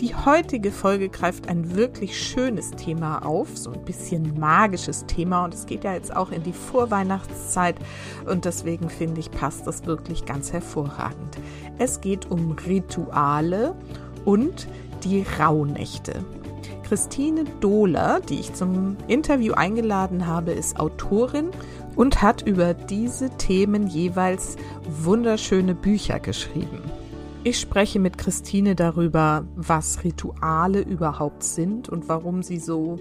Die heutige Folge greift ein wirklich schönes Thema auf, so ein bisschen magisches Thema und es geht ja jetzt auch in die Vorweihnachtszeit und deswegen finde ich, passt das wirklich ganz hervorragend. Es geht um Rituale und die Rauhnächte. Christine Dohler, die ich zum Interview eingeladen habe, ist Autorin und hat über diese Themen jeweils wunderschöne Bücher geschrieben. Ich spreche mit Christine darüber, was Rituale überhaupt sind und warum sie so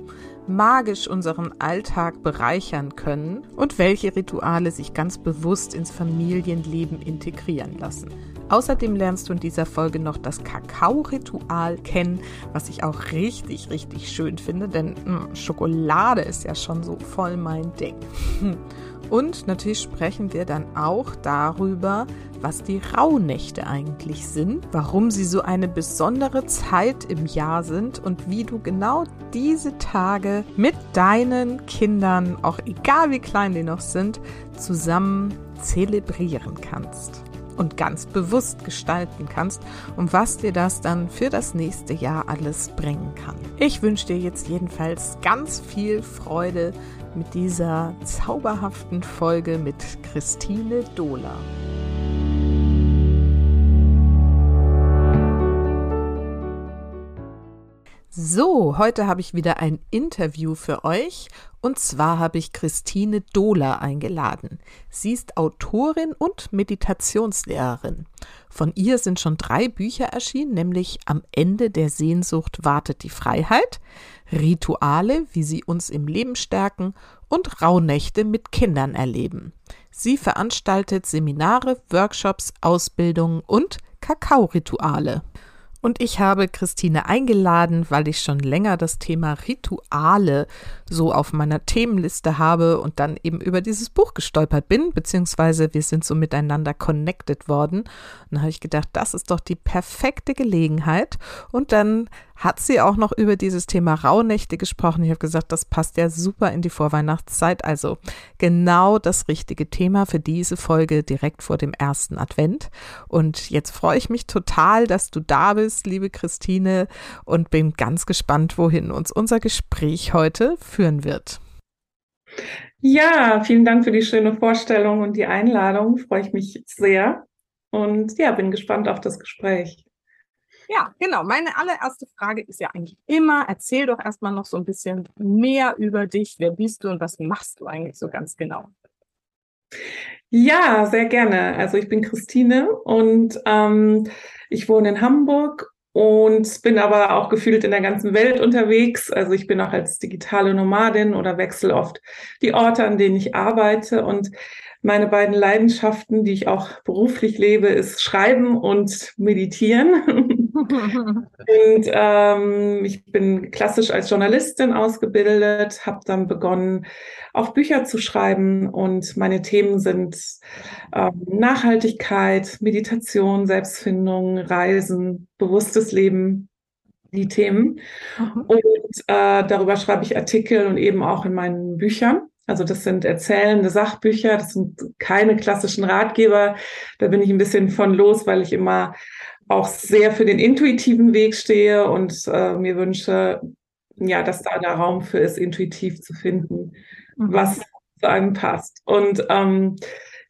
magisch unseren Alltag bereichern können und welche Rituale sich ganz bewusst ins Familienleben integrieren lassen. Außerdem lernst du in dieser Folge noch das Kakao-Ritual kennen, was ich auch richtig, richtig schön finde, denn mh, hm, Schokolade ist ja schon so voll mein Ding. Und natürlich sprechen wir dann auch darüber, was die Rauhnächte eigentlich sind, warum sie so eine besondere Zeit im Jahr sind und wie du genau diese Tage mit deinen Kindern, auch egal wie klein die noch sind, zusammen zelebrieren kannst und ganz bewusst gestalten kannst und was dir das dann für das nächste Jahr alles bringen kann. Ich wünsche dir jetzt jedenfalls ganz viel Freude mit dieser zauberhaften Folge mit Christine Dohler. So, heute habe ich wieder ein Interview für euch und zwar habe ich Christine Dohler eingeladen. Sie ist Autorin und Meditationslehrerin. Von ihr sind schon drei Bücher erschienen, nämlich Am Ende der Sehnsucht wartet die Freiheit, Rituale, wie sie uns im Leben stärken und Rauhnächte mit Kindern erleben. Sie veranstaltet Seminare, Workshops, Ausbildungen und Kakaorituale. Und ich habe Christine eingeladen, weil ich schon länger das Thema Rituale so auf meiner Themenliste habe und dann eben über dieses Buch gestolpert bin, beziehungsweise wir sind so miteinander connected worden. Und dann habe ich gedacht, das ist doch die perfekte Gelegenheit. Und dann hat sie auch noch über dieses Thema Rauhnächte gesprochen. Ich habe gesagt, das passt ja super in die Vorweihnachtszeit. Also genau das richtige Thema für diese Folge direkt vor dem ersten Advent. Und jetzt freue ich mich total, dass du da bist, liebe Christine, und bin ganz gespannt, wohin uns unser Gespräch heute führen wird. Ja, vielen Dank für die schöne Vorstellung und die Einladung. Freue ich mich sehr. Und ja, bin gespannt auf das Gespräch. Ja, genau. Meine allererste Frage ist ja eigentlich immer, erzähl doch erstmal noch so ein bisschen mehr über dich. Wer bist du und was machst du eigentlich so ganz genau? Ja, sehr gerne. Also ich bin Christine und ähm, ich wohne in Hamburg und bin aber auch gefühlt in der ganzen Welt unterwegs. Also ich bin auch als digitale Nomadin oder wechsle oft die Orte, an denen ich arbeite und meine beiden Leidenschaften, die ich auch beruflich lebe, ist Schreiben und Meditieren. und ähm, ich bin klassisch als Journalistin ausgebildet, habe dann begonnen, auch Bücher zu schreiben. Und meine Themen sind ähm, Nachhaltigkeit, Meditation, Selbstfindung, Reisen, bewusstes Leben, die Themen. Mhm. Und äh, darüber schreibe ich Artikel und eben auch in meinen Büchern. Also das sind erzählende Sachbücher, das sind keine klassischen Ratgeber. Da bin ich ein bisschen von los, weil ich immer auch sehr für den intuitiven Weg stehe und äh, mir wünsche, ja, dass da der Raum für ist, intuitiv zu finden, mhm. was zu einem passt. Und ähm,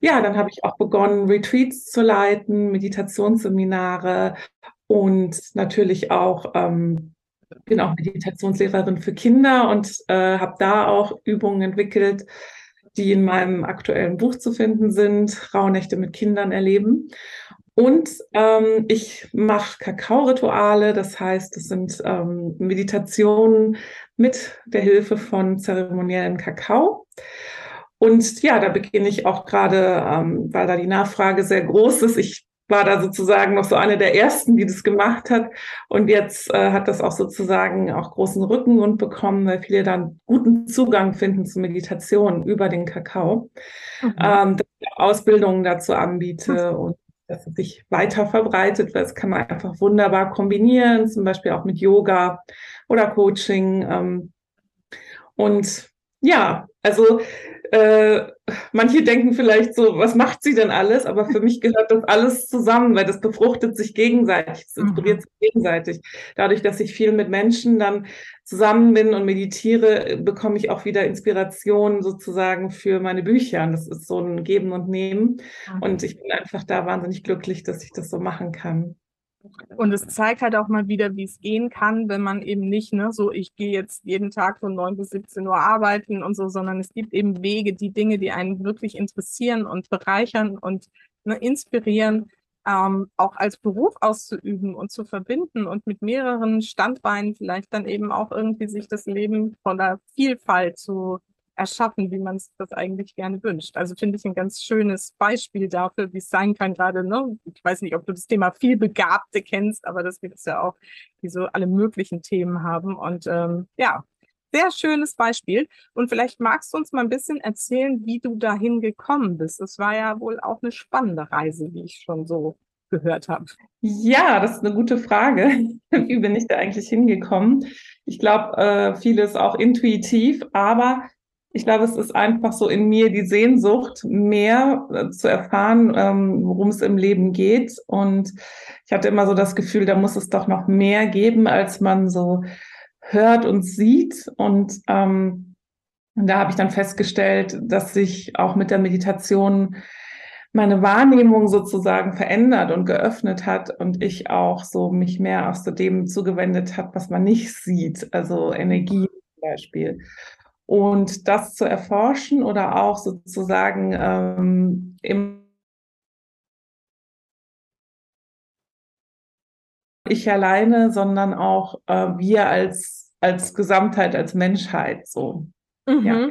ja, dann habe ich auch begonnen, Retreats zu leiten, Meditationsseminare und natürlich auch ähm, bin auch Meditationslehrerin für Kinder und äh, habe da auch Übungen entwickelt, die in meinem aktuellen Buch zu finden sind, Rauhnächte mit Kindern erleben. Und ähm, ich mache Kakao-Rituale, das heißt, es sind ähm, Meditationen mit der Hilfe von zeremoniellen Kakao. Und ja, da beginne ich auch gerade, ähm, weil da die Nachfrage sehr groß ist. Ich war da sozusagen noch so eine der ersten, die das gemacht hat. Und jetzt äh, hat das auch sozusagen auch großen Rückengrund bekommen, weil viele dann guten Zugang finden zu Meditation über den Kakao. Mhm. Ähm, Ausbildungen dazu anbiete und dass es sich weiter verbreitet, weil das kann man einfach wunderbar kombinieren, zum Beispiel auch mit Yoga oder Coaching. Ähm, und ja, also äh, manche denken vielleicht so, was macht sie denn alles? Aber für mich gehört das alles zusammen, weil das befruchtet sich gegenseitig, es inspiriert mhm. sich gegenseitig. Dadurch, dass ich viel mit Menschen dann zusammen bin und meditiere, bekomme ich auch wieder Inspiration sozusagen für meine Bücher. Und das ist so ein Geben und Nehmen. Mhm. Und ich bin einfach da wahnsinnig glücklich, dass ich das so machen kann. Und es zeigt halt auch mal wieder, wie es gehen kann, wenn man eben nicht, ne, so ich gehe jetzt jeden Tag von 9 bis 17 Uhr arbeiten und so, sondern es gibt eben Wege, die Dinge, die einen wirklich interessieren und bereichern und ne, inspirieren, ähm, auch als Beruf auszuüben und zu verbinden und mit mehreren Standbeinen vielleicht dann eben auch irgendwie sich das Leben von der Vielfalt zu erschaffen, wie man es das eigentlich gerne wünscht. Also finde ich ein ganz schönes Beispiel dafür, wie es sein kann, gerade, ne? Ich weiß nicht, ob du das Thema Vielbegabte kennst, aber das gibt es ja auch, die so alle möglichen Themen haben. Und ähm, ja, sehr schönes Beispiel. Und vielleicht magst du uns mal ein bisschen erzählen, wie du dahin gekommen bist. Es war ja wohl auch eine spannende Reise, wie ich schon so gehört habe. Ja, das ist eine gute Frage. Wie bin ich da eigentlich hingekommen? Ich glaube, äh, vieles auch intuitiv, aber ich glaube, es ist einfach so in mir die Sehnsucht, mehr äh, zu erfahren, ähm, worum es im Leben geht. Und ich hatte immer so das Gefühl, da muss es doch noch mehr geben, als man so hört und sieht. Und ähm, da habe ich dann festgestellt, dass sich auch mit der Meditation meine Wahrnehmung sozusagen verändert und geöffnet hat und ich auch so mich mehr aus dem zugewendet habe, was man nicht sieht, also Energie zum Beispiel. Und das zu erforschen oder auch sozusagen ähm, im ich alleine, sondern auch äh, wir als, als Gesamtheit, als Menschheit so. Mhm. Ja.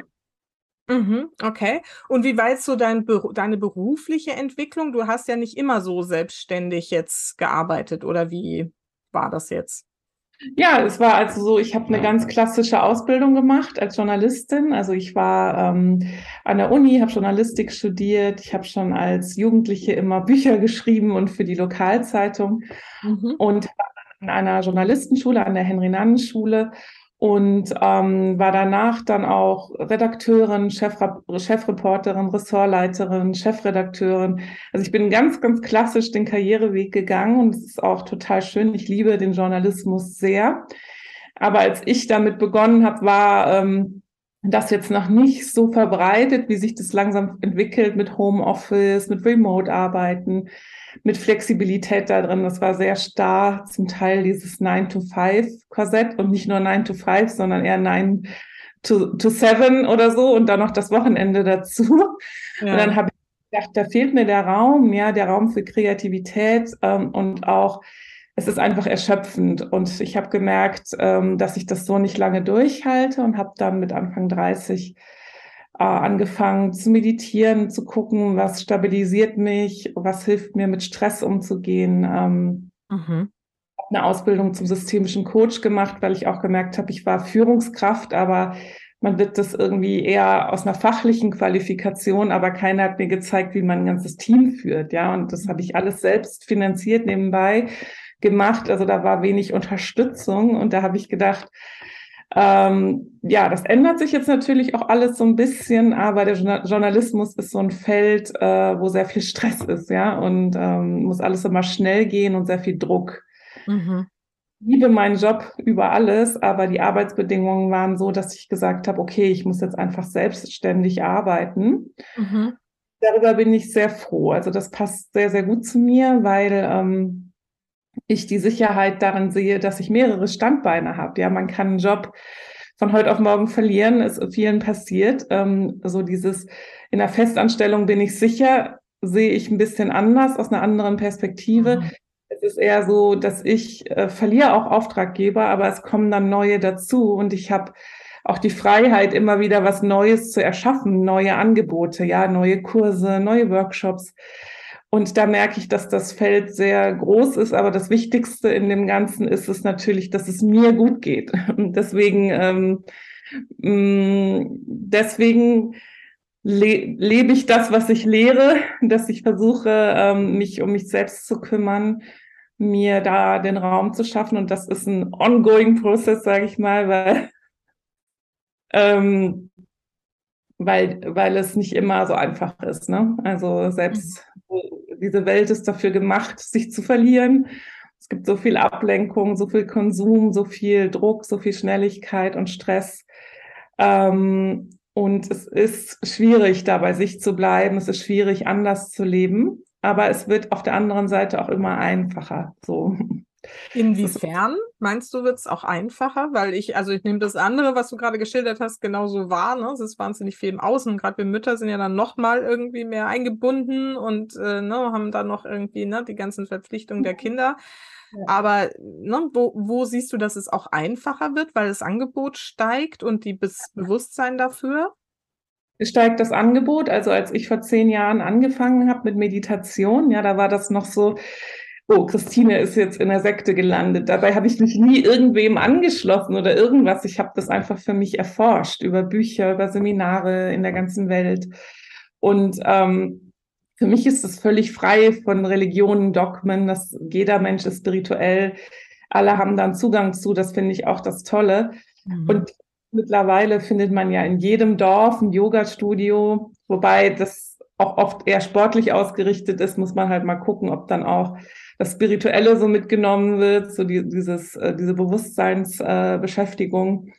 Mhm, okay. Und wie war jetzt so dein, deine berufliche Entwicklung? Du hast ja nicht immer so selbstständig jetzt gearbeitet, oder wie war das jetzt? Ja, es war also so, ich habe eine ganz klassische Ausbildung gemacht als Journalistin. Also ich war ähm, an der Uni, habe Journalistik studiert. Ich habe schon als Jugendliche immer Bücher geschrieben und für die Lokalzeitung mhm. und in einer Journalistenschule, an der Henry-Nannen-Schule und ähm, war danach dann auch Redakteurin, Chefreporterin, Ressortleiterin, Chefredakteurin. Also ich bin ganz, ganz klassisch den Karriereweg gegangen und es ist auch total schön. Ich liebe den Journalismus sehr. Aber als ich damit begonnen habe, war ähm, das jetzt noch nicht so verbreitet, wie sich das langsam entwickelt mit Homeoffice, mit Remote-Arbeiten mit Flexibilität da drin. Das war sehr starr, zum Teil dieses 9-to-5-Korsett und nicht nur 9-to-5, sondern eher 9 to, to 7 oder so und dann noch das Wochenende dazu. Ja. Und dann habe ich gedacht, da fehlt mir der Raum, ja, der Raum für Kreativität ähm, und auch es ist einfach erschöpfend. Und ich habe gemerkt, ähm, dass ich das so nicht lange durchhalte und habe dann mit Anfang 30 äh, angefangen zu meditieren, zu gucken, was stabilisiert mich, was hilft mir mit Stress umzugehen. Ähm, mhm. Eine Ausbildung zum systemischen Coach gemacht, weil ich auch gemerkt habe, ich war Führungskraft, aber man wird das irgendwie eher aus einer fachlichen Qualifikation, aber keiner hat mir gezeigt, wie man ein ganzes Team führt. Ja, und das habe ich alles selbst finanziert nebenbei gemacht. Also da war wenig Unterstützung und da habe ich gedacht, ähm, ja, das ändert sich jetzt natürlich auch alles so ein bisschen, aber der Journalismus ist so ein Feld, äh, wo sehr viel Stress ist, ja, und ähm, muss alles immer schnell gehen und sehr viel Druck. Mhm. Ich liebe meinen Job über alles, aber die Arbeitsbedingungen waren so, dass ich gesagt habe, okay, ich muss jetzt einfach selbstständig arbeiten. Mhm. Darüber bin ich sehr froh. Also das passt sehr, sehr gut zu mir, weil ähm, ich die Sicherheit darin sehe, dass ich mehrere Standbeine habe. Ja, man kann einen Job von heute auf morgen verlieren, ist vielen passiert. Ähm, so dieses in der Festanstellung bin ich sicher, sehe ich ein bisschen anders aus einer anderen Perspektive. Mhm. Es ist eher so, dass ich äh, verliere auch Auftraggeber, aber es kommen dann neue dazu und ich habe auch die Freiheit, immer wieder was Neues zu erschaffen, neue Angebote, ja, neue Kurse, neue Workshops. Und da merke ich, dass das Feld sehr groß ist, aber das Wichtigste in dem Ganzen ist es natürlich, dass es mir gut geht. Und deswegen, ähm, mm, deswegen le lebe ich das, was ich lehre, dass ich versuche, ähm, mich um mich selbst zu kümmern, mir da den Raum zu schaffen. Und das ist ein ongoing Prozess, sage ich mal, weil, ähm, weil, weil es nicht immer so einfach ist. Ne? Also selbst diese Welt ist dafür gemacht, sich zu verlieren. Es gibt so viel Ablenkung, so viel Konsum, so viel Druck, so viel Schnelligkeit und Stress. Ähm, und es ist schwierig, da bei sich zu bleiben. Es ist schwierig, anders zu leben. Aber es wird auf der anderen Seite auch immer einfacher. So. Inwiefern meinst du, wird es auch einfacher? Weil ich, also ich nehme das andere, was du gerade geschildert hast, genauso wahr. Ne? Es ist wahnsinnig viel im Außen. Gerade wir Mütter sind ja dann nochmal irgendwie mehr eingebunden und äh, ne, haben dann noch irgendwie ne, die ganzen Verpflichtungen der Kinder. Aber ne, wo, wo siehst du, dass es auch einfacher wird, weil das Angebot steigt und die Be Bewusstsein dafür? Es steigt das Angebot. Also als ich vor zehn Jahren angefangen habe mit Meditation, ja, da war das noch so, oh, Christine ist jetzt in der Sekte gelandet. Dabei habe ich mich nie irgendwem angeschlossen oder irgendwas. Ich habe das einfach für mich erforscht über Bücher, über Seminare in der ganzen Welt. Und ähm, für mich ist es völlig frei von Religionen, Dogmen, dass jeder Mensch ist spirituell. Alle haben dann Zugang zu, das finde ich auch das Tolle. Mhm. Und mittlerweile findet man ja in jedem Dorf ein Yoga-Studio, wobei das auch oft eher sportlich ausgerichtet ist, muss man halt mal gucken, ob dann auch das Spirituelle so mitgenommen wird, so die, dieses, äh, diese Bewusstseinsbeschäftigung.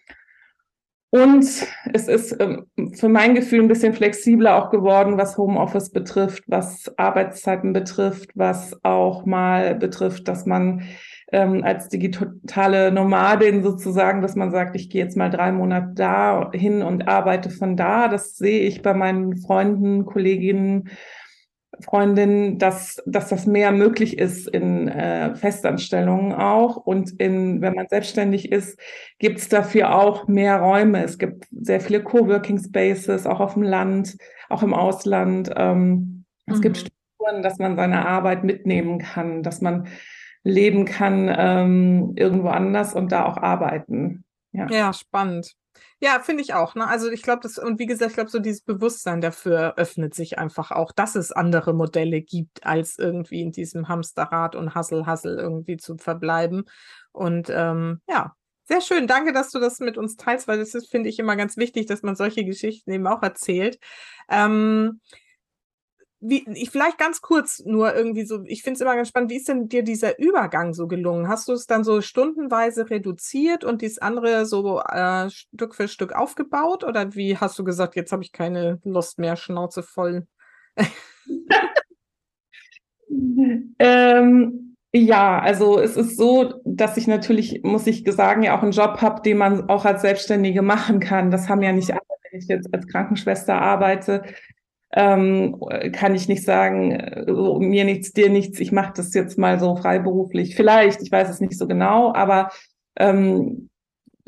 Und es ist ähm, für mein Gefühl ein bisschen flexibler auch geworden, was Homeoffice betrifft, was Arbeitszeiten betrifft, was auch mal betrifft, dass man ähm, als digitale Nomadin sozusagen, dass man sagt, ich gehe jetzt mal drei Monate da hin und arbeite von da. Das sehe ich bei meinen Freunden, Kolleginnen Freundin, dass, dass das mehr möglich ist in äh, Festanstellungen auch. Und in, wenn man selbstständig ist, gibt es dafür auch mehr Räume. Es gibt sehr viele Coworking Spaces, auch auf dem Land, auch im Ausland. Ähm, mhm. Es gibt mhm. Strukturen, dass man seine Arbeit mitnehmen kann, dass man leben kann ähm, irgendwo anders und da auch arbeiten. Ja, ja spannend. Ja, finde ich auch. Ne? Also ich glaube, das, und wie gesagt, ich glaube, so dieses Bewusstsein dafür öffnet sich einfach auch, dass es andere Modelle gibt, als irgendwie in diesem Hamsterrad und Hassel, Hassel irgendwie zu verbleiben. Und ähm, ja, sehr schön. Danke, dass du das mit uns teilst, weil das finde ich, immer ganz wichtig, dass man solche Geschichten eben auch erzählt. Ähm, wie, ich vielleicht ganz kurz nur irgendwie so, ich finde es immer ganz spannend, wie ist denn dir dieser Übergang so gelungen? Hast du es dann so stundenweise reduziert und dies andere so äh, Stück für Stück aufgebaut? Oder wie hast du gesagt, jetzt habe ich keine Lust mehr, Schnauze voll? ähm, ja, also es ist so, dass ich natürlich, muss ich sagen, ja auch einen Job habe, den man auch als Selbstständige machen kann. Das haben ja nicht alle, wenn ich jetzt als Krankenschwester arbeite ähm, kann ich nicht sagen, mir nichts, dir nichts, ich mache das jetzt mal so freiberuflich. Vielleicht, ich weiß es nicht so genau, aber ähm,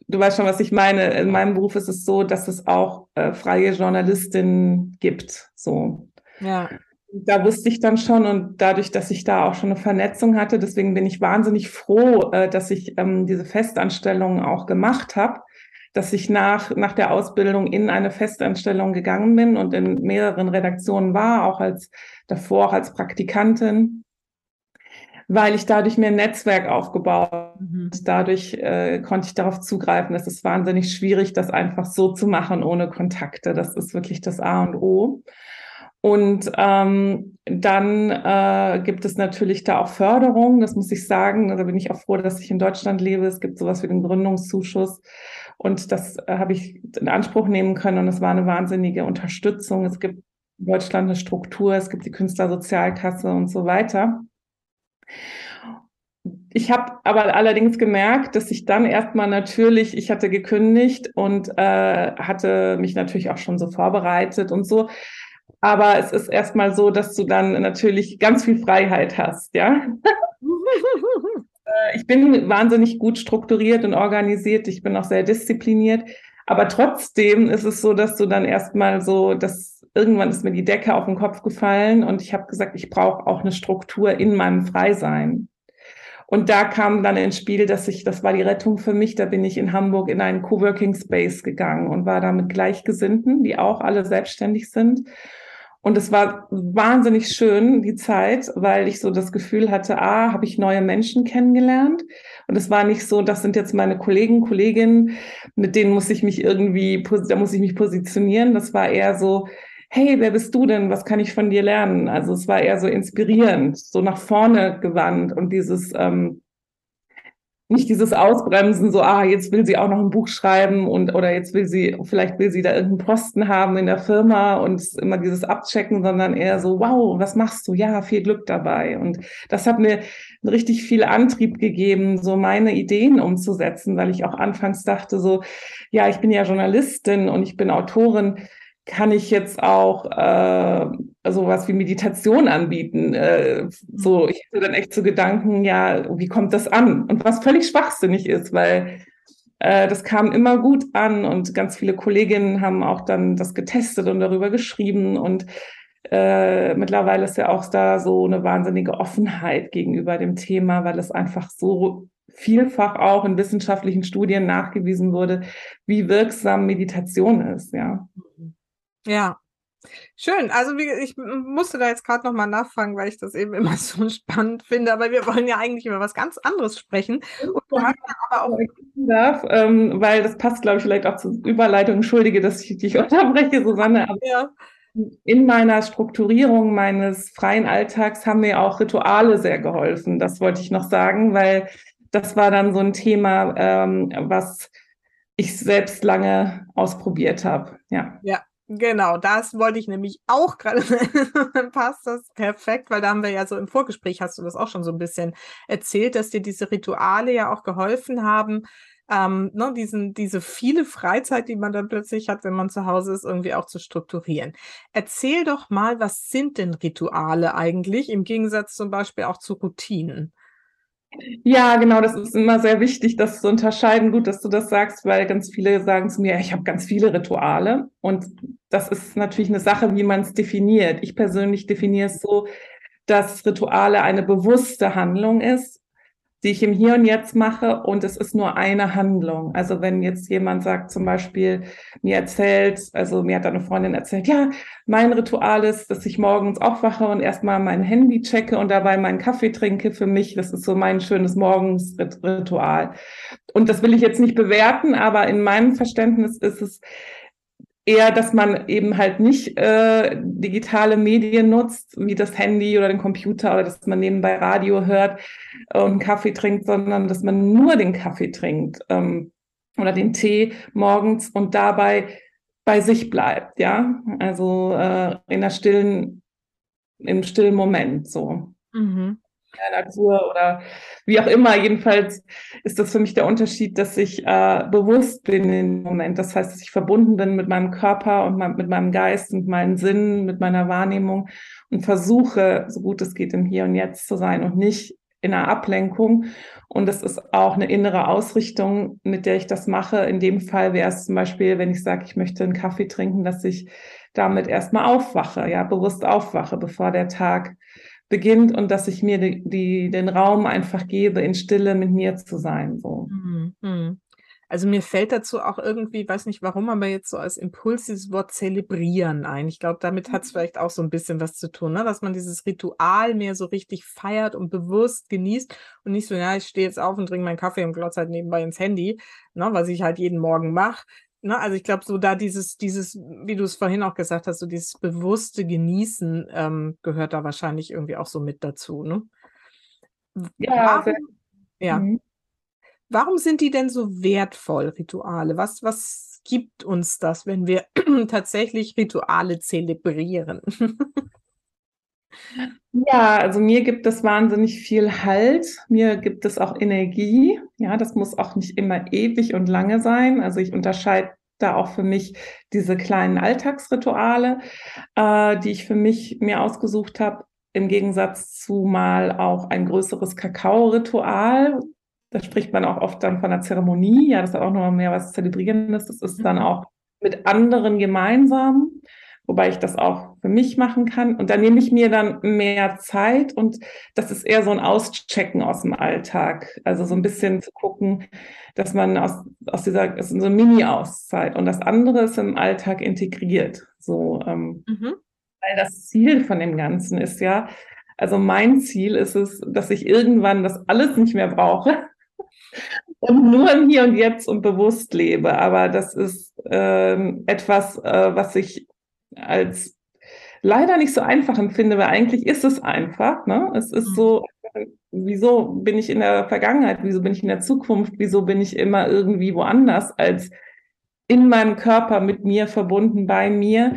du weißt schon, was ich meine. In meinem Beruf ist es so, dass es auch äh, freie Journalistinnen gibt. So. Ja. Da wusste ich dann schon und dadurch, dass ich da auch schon eine Vernetzung hatte, deswegen bin ich wahnsinnig froh, äh, dass ich ähm, diese Festanstellungen auch gemacht habe, dass ich nach, nach der Ausbildung in eine Festanstellung gegangen bin und in mehreren Redaktionen war, auch als davor auch als Praktikantin, weil ich dadurch mir ein Netzwerk aufgebaut mhm. und dadurch äh, konnte ich darauf zugreifen. Es ist wahnsinnig schwierig, das einfach so zu machen ohne Kontakte. Das ist wirklich das A und O. Und ähm, dann äh, gibt es natürlich da auch Förderung, das muss ich sagen. Da bin ich auch froh, dass ich in Deutschland lebe. Es gibt sowas wie den Gründungszuschuss. Und das äh, habe ich in Anspruch nehmen können und es war eine wahnsinnige Unterstützung. Es gibt in Deutschland eine Struktur, es gibt die Künstlersozialkasse und so weiter. Ich habe aber allerdings gemerkt, dass ich dann erstmal natürlich, ich hatte gekündigt und äh, hatte mich natürlich auch schon so vorbereitet und so. Aber es ist erstmal so, dass du dann natürlich ganz viel Freiheit hast, ja. Äh, ich bin wahnsinnig gut strukturiert und organisiert. Ich bin auch sehr diszipliniert. Aber trotzdem ist es so, dass du dann erstmal so, dass irgendwann ist mir die Decke auf den Kopf gefallen und ich habe gesagt, ich brauche auch eine Struktur in meinem Freisein. Und da kam dann ins Spiel, dass ich, das war die Rettung für mich, da bin ich in Hamburg in einen Coworking Space gegangen und war da mit Gleichgesinnten, die auch alle selbstständig sind. Und es war wahnsinnig schön, die Zeit, weil ich so das Gefühl hatte, ah, habe ich neue Menschen kennengelernt. Und es war nicht so, das sind jetzt meine Kollegen, Kolleginnen, mit denen muss ich mich irgendwie, da muss ich mich positionieren. Das war eher so, hey, wer bist du denn? Was kann ich von dir lernen? Also es war eher so inspirierend, so nach vorne gewandt und dieses, ähm, nicht dieses Ausbremsen, so, ah, jetzt will sie auch noch ein Buch schreiben und oder jetzt will sie, vielleicht will sie da irgendeinen Posten haben in der Firma und immer dieses Abchecken, sondern eher so, wow, was machst du? Ja, viel Glück dabei. Und das hat mir richtig viel Antrieb gegeben, so meine Ideen umzusetzen, weil ich auch anfangs dachte, so, ja, ich bin ja Journalistin und ich bin Autorin kann ich jetzt auch äh, sowas wie Meditation anbieten. Äh, so, ich hätte dann echt so Gedanken, ja, wie kommt das an? Und was völlig schwachsinnig ist, weil äh, das kam immer gut an und ganz viele Kolleginnen haben auch dann das getestet und darüber geschrieben und äh, mittlerweile ist ja auch da so eine wahnsinnige Offenheit gegenüber dem Thema, weil es einfach so vielfach auch in wissenschaftlichen Studien nachgewiesen wurde, wie wirksam Meditation ist, ja. Ja. Schön. Also wie, ich musste da jetzt gerade nochmal nachfragen, weil ich das eben immer so spannend finde. Aber wir wollen ja eigentlich über was ganz anderes sprechen. Und du hast ja aber auch darf, ähm, weil das passt, glaube ich, vielleicht auch zur Überleitung. Entschuldige, dass ich dich unterbreche, Susanne. Aber ja. in meiner Strukturierung meines freien Alltags haben mir auch Rituale sehr geholfen. Das wollte ich noch sagen, weil das war dann so ein Thema, ähm, was ich selbst lange ausprobiert habe. Ja. Ja, Genau, das wollte ich nämlich auch gerade. passt das perfekt, weil da haben wir ja so im Vorgespräch, hast du das auch schon so ein bisschen erzählt, dass dir diese Rituale ja auch geholfen haben, ähm, ne, diesen, diese viele Freizeit, die man dann plötzlich hat, wenn man zu Hause ist, irgendwie auch zu strukturieren. Erzähl doch mal, was sind denn Rituale eigentlich im Gegensatz zum Beispiel auch zu Routinen? Ja, genau, das ist immer sehr wichtig, das zu unterscheiden. Gut, dass du das sagst, weil ganz viele sagen zu mir, ich habe ganz viele Rituale. Und das ist natürlich eine Sache, wie man es definiert. Ich persönlich definiere es so, dass Rituale eine bewusste Handlung ist, die ich im Hier und Jetzt mache und es ist nur eine Handlung. Also wenn jetzt jemand sagt zum Beispiel, mir erzählt, also mir hat eine Freundin erzählt, ja, mein Ritual ist, dass ich morgens aufwache und erstmal mein Handy checke und dabei meinen Kaffee trinke für mich. Das ist so mein schönes Morgensritual. Und das will ich jetzt nicht bewerten, aber in meinem Verständnis ist es eher, dass man eben halt nicht äh, digitale Medien nutzt, wie das Handy oder den Computer oder dass man nebenbei Radio hört und einen Kaffee trinkt, sondern dass man nur den Kaffee trinkt ähm, oder den Tee morgens und dabei bei sich bleibt, ja, also äh, in der stillen, im stillen Moment so. Mhm der Natur oder wie auch immer. Jedenfalls ist das für mich der Unterschied, dass ich äh, bewusst bin im Moment. Das heißt, dass ich verbunden bin mit meinem Körper und mein, mit meinem Geist, mit meinen Sinnen, mit meiner Wahrnehmung und versuche, so gut es geht, im Hier und Jetzt zu sein und nicht in einer Ablenkung. Und das ist auch eine innere Ausrichtung, mit der ich das mache. In dem Fall wäre es zum Beispiel, wenn ich sage, ich möchte einen Kaffee trinken, dass ich damit erstmal aufwache, ja, bewusst aufwache, bevor der Tag beginnt und dass ich mir die, die, den Raum einfach gebe, in Stille mit mir zu sein. So. Mhm, mhm. Also mir fällt dazu auch irgendwie, weiß nicht warum, aber jetzt so als Impuls dieses Wort zelebrieren ein. Ich glaube, damit hat es mhm. vielleicht auch so ein bisschen was zu tun, ne? dass man dieses Ritual mehr so richtig feiert und bewusst genießt und nicht so, ja, ich stehe jetzt auf und trinke meinen Kaffee und glotze halt nebenbei ins Handy, ne? was ich halt jeden Morgen mache, ne, also ich glaube, so da dieses, dieses, wie du es vorhin auch gesagt hast, so dieses bewusste Genießen ähm, gehört da wahrscheinlich irgendwie auch so mit dazu, ne? Ja, warum, ja. Mhm. Warum sind die denn so wertvoll, Rituale? Was, was gibt uns das, wenn wir tatsächlich Rituale zelebrieren? Ja, also mir gibt es wahnsinnig viel Halt. Mir gibt es auch Energie. Ja, das muss auch nicht immer ewig und lange sein. Also ich unterscheide da auch für mich diese kleinen Alltagsrituale, äh, die ich für mich mir ausgesucht habe, im Gegensatz zu mal auch ein größeres Kakao-Ritual. Da spricht man auch oft dann von einer Zeremonie. Ja, das hat auch noch mehr was Zelebrierendes. Das ist dann mhm. auch mit anderen gemeinsam wobei ich das auch für mich machen kann. Und da nehme ich mir dann mehr Zeit und das ist eher so ein Auschecken aus dem Alltag. Also so ein bisschen zu gucken, dass man aus, aus dieser, ist so eine Mini-Auszeit und das andere ist im Alltag integriert. So, ähm, mhm. weil das Ziel von dem Ganzen ist ja, also mein Ziel ist es, dass ich irgendwann das alles nicht mehr brauche und nur im Hier und Jetzt und bewusst lebe. Aber das ist ähm, etwas, äh, was ich als leider nicht so einfach empfinde, weil eigentlich ist es einfach. Ne? Es ist mhm. so, wieso bin ich in der Vergangenheit, wieso bin ich in der Zukunft, wieso bin ich immer irgendwie woanders als in meinem Körper mit mir verbunden, bei mir.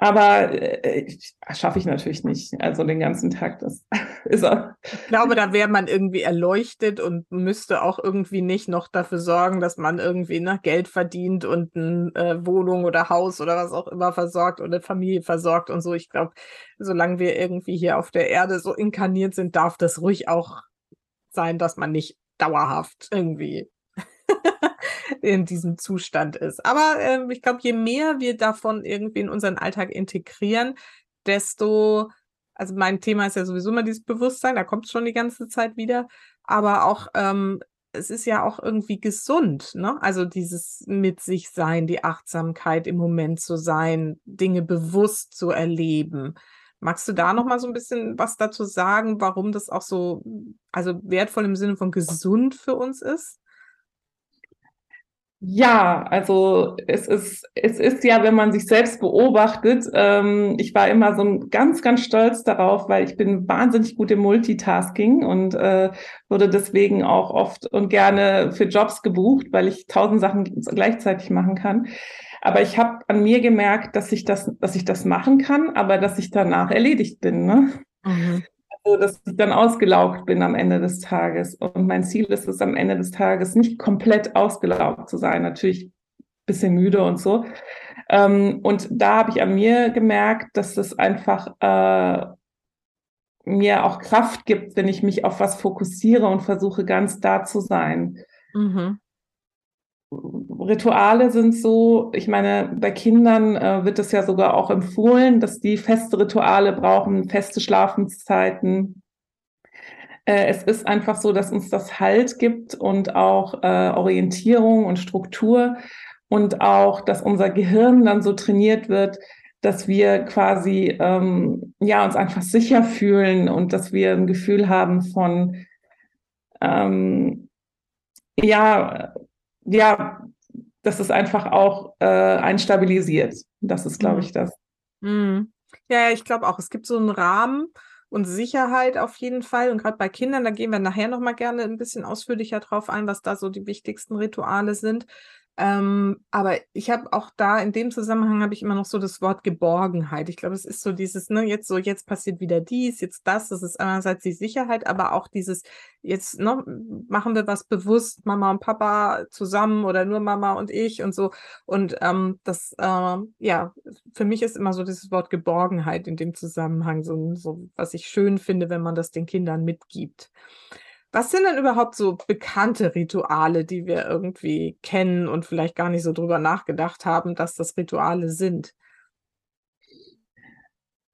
Aber äh, schaffe ich natürlich nicht. Also den ganzen Tag, das ist auch. Ich glaube, da wäre man irgendwie erleuchtet und müsste auch irgendwie nicht noch dafür sorgen, dass man irgendwie ne, Geld verdient und eine äh, Wohnung oder Haus oder was auch immer versorgt oder Familie versorgt und so. Ich glaube, solange wir irgendwie hier auf der Erde so inkarniert sind, darf das ruhig auch sein, dass man nicht dauerhaft irgendwie in diesem Zustand ist. Aber äh, ich glaube, je mehr wir davon irgendwie in unseren Alltag integrieren, desto, also mein Thema ist ja sowieso immer dieses Bewusstsein, da kommt es schon die ganze Zeit wieder, aber auch ähm, es ist ja auch irgendwie gesund, ne? Also dieses mit sich sein, die Achtsamkeit im Moment zu sein, Dinge bewusst zu erleben. Magst du da noch mal so ein bisschen was dazu sagen, warum das auch so also wertvoll im Sinne von gesund für uns ist? Ja, also es ist, es ist ja, wenn man sich selbst beobachtet, ähm, ich war immer so ganz, ganz stolz darauf, weil ich bin wahnsinnig gut im Multitasking und äh, wurde deswegen auch oft und gerne für Jobs gebucht, weil ich tausend Sachen gleichzeitig machen kann. Aber ich habe an mir gemerkt, dass ich das, dass ich das machen kann, aber dass ich danach erledigt bin. Ne? Mhm so, dass ich dann ausgelaugt bin am Ende des Tages. Und mein Ziel ist es am Ende des Tages nicht komplett ausgelaugt zu sein, natürlich ein bisschen müde und so. Ähm, und da habe ich an mir gemerkt, dass es einfach äh, mir auch Kraft gibt, wenn ich mich auf was fokussiere und versuche ganz da zu sein. Mhm. Rituale sind so, ich meine, bei Kindern äh, wird es ja sogar auch empfohlen, dass die feste Rituale brauchen, feste Schlafenszeiten. Äh, es ist einfach so, dass uns das Halt gibt und auch äh, Orientierung und Struktur und auch, dass unser Gehirn dann so trainiert wird, dass wir quasi ähm, ja uns einfach sicher fühlen und dass wir ein Gefühl haben von ähm, ja ja, dass es einfach auch äh, einen stabilisiert. Das ist, glaube mhm. ich, das. Mhm. Ja, ich glaube auch, es gibt so einen Rahmen und Sicherheit auf jeden Fall. Und gerade bei Kindern, da gehen wir nachher nochmal gerne ein bisschen ausführlicher drauf ein, was da so die wichtigsten Rituale sind. Ähm, aber ich habe auch da in dem Zusammenhang habe ich immer noch so das Wort Geborgenheit. Ich glaube, es ist so dieses, ne, jetzt so, jetzt passiert wieder dies, jetzt das. Das ist einerseits die Sicherheit, aber auch dieses, jetzt ne, machen wir was bewusst, Mama und Papa zusammen oder nur Mama und ich und so. Und ähm, das, äh, ja, für mich ist immer so dieses Wort Geborgenheit in dem Zusammenhang so, so, was ich schön finde, wenn man das den Kindern mitgibt. Was sind denn überhaupt so bekannte Rituale, die wir irgendwie kennen und vielleicht gar nicht so drüber nachgedacht haben, dass das Rituale sind?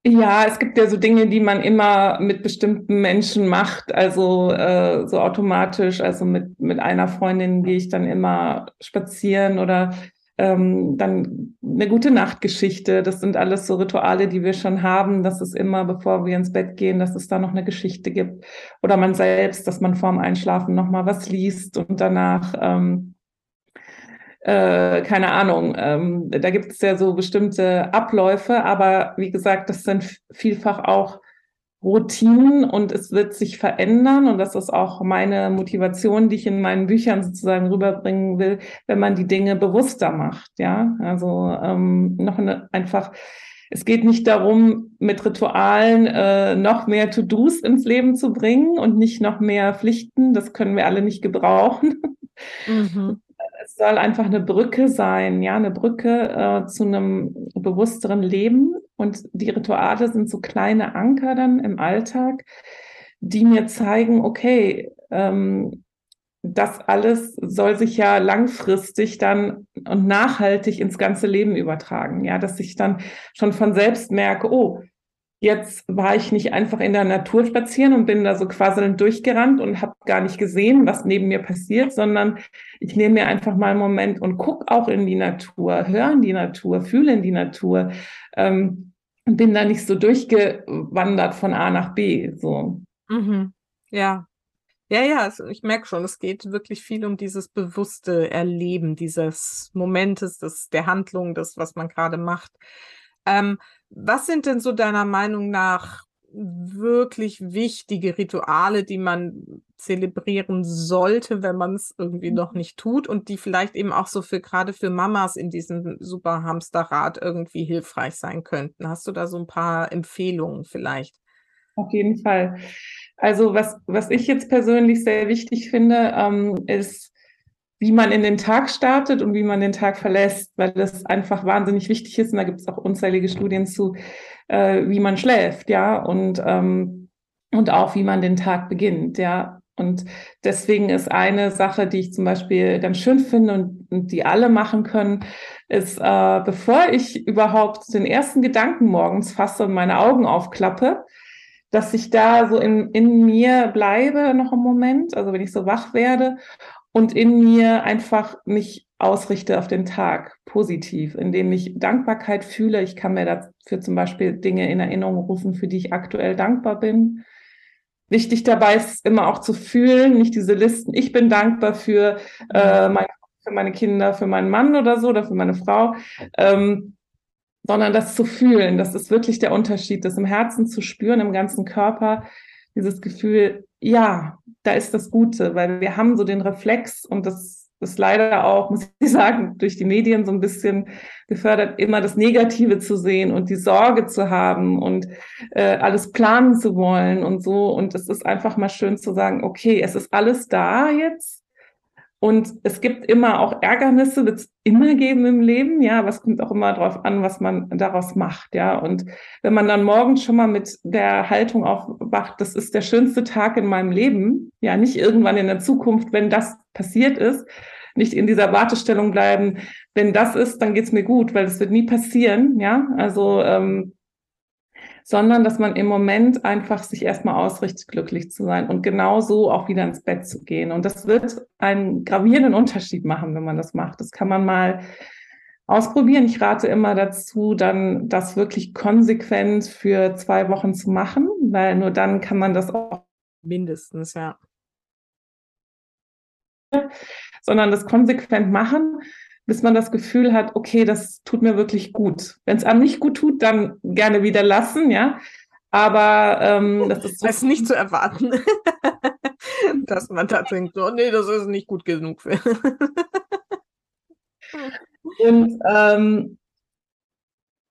Ja, es gibt ja so Dinge, die man immer mit bestimmten Menschen macht, also äh, so automatisch. Also mit, mit einer Freundin gehe ich dann immer spazieren oder ähm, dann eine gute Nachtgeschichte. Das sind alles so Rituale, die wir schon haben, dass es immer, bevor wir ins Bett gehen, dass es da noch eine Geschichte gibt. Oder man selbst, dass man vorm Einschlafen nochmal was liest und danach, ähm, äh, keine Ahnung, ähm, da gibt es ja so bestimmte Abläufe, aber wie gesagt, das sind vielfach auch Routinen und es wird sich verändern und das ist auch meine Motivation, die ich in meinen Büchern sozusagen rüberbringen will, wenn man die Dinge bewusster macht. Ja, also ähm, noch eine, einfach. Es geht nicht darum, mit Ritualen äh, noch mehr To-Dos ins Leben zu bringen und nicht noch mehr Pflichten. Das können wir alle nicht gebrauchen. Mhm. Soll einfach eine Brücke sein, ja, eine Brücke äh, zu einem bewussteren Leben und die Rituale sind so kleine Anker dann im Alltag, die mir zeigen, okay, ähm, das alles soll sich ja langfristig dann und nachhaltig ins ganze Leben übertragen. Ja, dass ich dann schon von selbst merke, oh, Jetzt war ich nicht einfach in der Natur spazieren und bin da so quasselnd durchgerannt und habe gar nicht gesehen, was neben mir passiert, sondern ich nehme mir einfach mal einen Moment und gucke auch in die Natur, höre in die Natur, fühle in die Natur ähm, bin da nicht so durchgewandert von A nach B. So. Mhm. Ja. Ja, ja, ich merke schon, es geht wirklich viel um dieses bewusste Erleben dieses Momentes, des, der Handlung, das, was man gerade macht. Ähm, was sind denn so deiner Meinung nach wirklich wichtige Rituale, die man zelebrieren sollte, wenn man es irgendwie noch mhm. nicht tut und die vielleicht eben auch so für gerade für Mamas in diesem super Hamsterrad irgendwie hilfreich sein könnten? Hast du da so ein paar Empfehlungen vielleicht? Auf jeden Fall. Also was, was ich jetzt persönlich sehr wichtig finde, ähm, ist wie man in den Tag startet und wie man den Tag verlässt, weil das einfach wahnsinnig wichtig ist. Und da gibt es auch unzählige Studien zu, äh, wie man schläft, ja, und, ähm, und auch wie man den Tag beginnt, ja. Und deswegen ist eine Sache, die ich zum Beispiel ganz schön finde und, und die alle machen können, ist, äh, bevor ich überhaupt den ersten Gedanken morgens fasse und meine Augen aufklappe, dass ich da so in, in mir bleibe noch einen Moment, also wenn ich so wach werde und in mir einfach mich ausrichte auf den Tag positiv, indem ich Dankbarkeit fühle. Ich kann mir dafür zum Beispiel Dinge in Erinnerung rufen, für die ich aktuell dankbar bin. Wichtig dabei ist immer auch zu fühlen, nicht diese Listen. Ich bin dankbar für, äh, meine, für meine Kinder, für meinen Mann oder so oder für meine Frau, ähm, sondern das zu fühlen. Das ist wirklich der Unterschied, das im Herzen zu spüren, im ganzen Körper. Dieses Gefühl, ja, da ist das Gute, weil wir haben so den Reflex und das ist leider auch, muss ich sagen, durch die Medien so ein bisschen gefördert, immer das Negative zu sehen und die Sorge zu haben und äh, alles planen zu wollen und so. Und es ist einfach mal schön zu sagen, okay, es ist alles da jetzt und es gibt immer auch Ärgernisse, wird es immer geben im Leben, ja, aber es kommt auch immer darauf an, was man daraus macht, ja. Und wenn man dann morgens schon mal mit der Haltung aufwacht, das ist der schönste Tag in meinem Leben, ja, nicht irgendwann in der Zukunft, wenn das passiert ist, nicht in dieser Wartestellung bleiben, wenn das ist, dann geht's mir gut, weil es wird nie passieren, ja. Also ähm, sondern dass man im Moment einfach sich erstmal ausrichtet, glücklich zu sein und genau so auch wieder ins Bett zu gehen. Und das wird einen gravierenden Unterschied machen, wenn man das macht. Das kann man mal ausprobieren. Ich rate immer dazu, dann das wirklich konsequent für zwei Wochen zu machen, weil nur dann kann man das auch mindestens, ja. Sondern das konsequent machen bis man das Gefühl hat, okay, das tut mir wirklich gut. Wenn es einem nicht gut tut, dann gerne wieder lassen, ja. Aber ähm, das ist, so das ist nicht zu erwarten, dass man da denkt, oh nee, das ist nicht gut genug für. und ähm,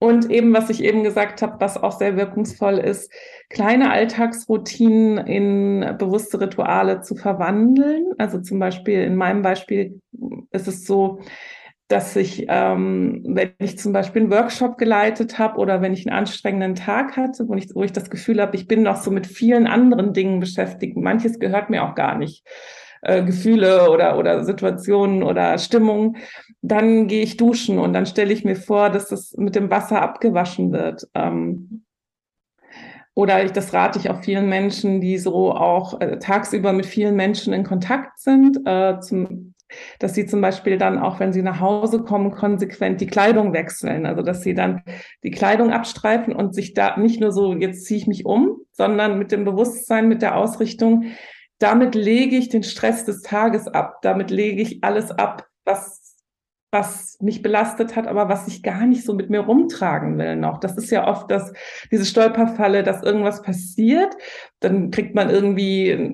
und eben, was ich eben gesagt habe, was auch sehr wirkungsvoll ist, kleine Alltagsroutinen in bewusste Rituale zu verwandeln. Also zum Beispiel in meinem Beispiel ist es so, dass ich, ähm, wenn ich zum Beispiel einen Workshop geleitet habe oder wenn ich einen anstrengenden Tag hatte, wo ich, wo ich das Gefühl habe, ich bin noch so mit vielen anderen Dingen beschäftigt, manches gehört mir auch gar nicht, äh, Gefühle oder, oder Situationen oder Stimmungen, dann gehe ich duschen und dann stelle ich mir vor, dass das mit dem Wasser abgewaschen wird. Ähm, oder ich, das rate ich auch vielen Menschen, die so auch äh, tagsüber mit vielen Menschen in Kontakt sind, äh, zum dass sie zum Beispiel dann auch, wenn sie nach Hause kommen, konsequent die Kleidung wechseln. Also dass sie dann die Kleidung abstreifen und sich da nicht nur so, jetzt ziehe ich mich um, sondern mit dem Bewusstsein, mit der Ausrichtung, damit lege ich den Stress des Tages ab, damit lege ich alles ab, was was mich belastet hat, aber was ich gar nicht so mit mir rumtragen will noch. Das ist ja oft das, diese Stolperfalle, dass irgendwas passiert, dann kriegt man irgendwie,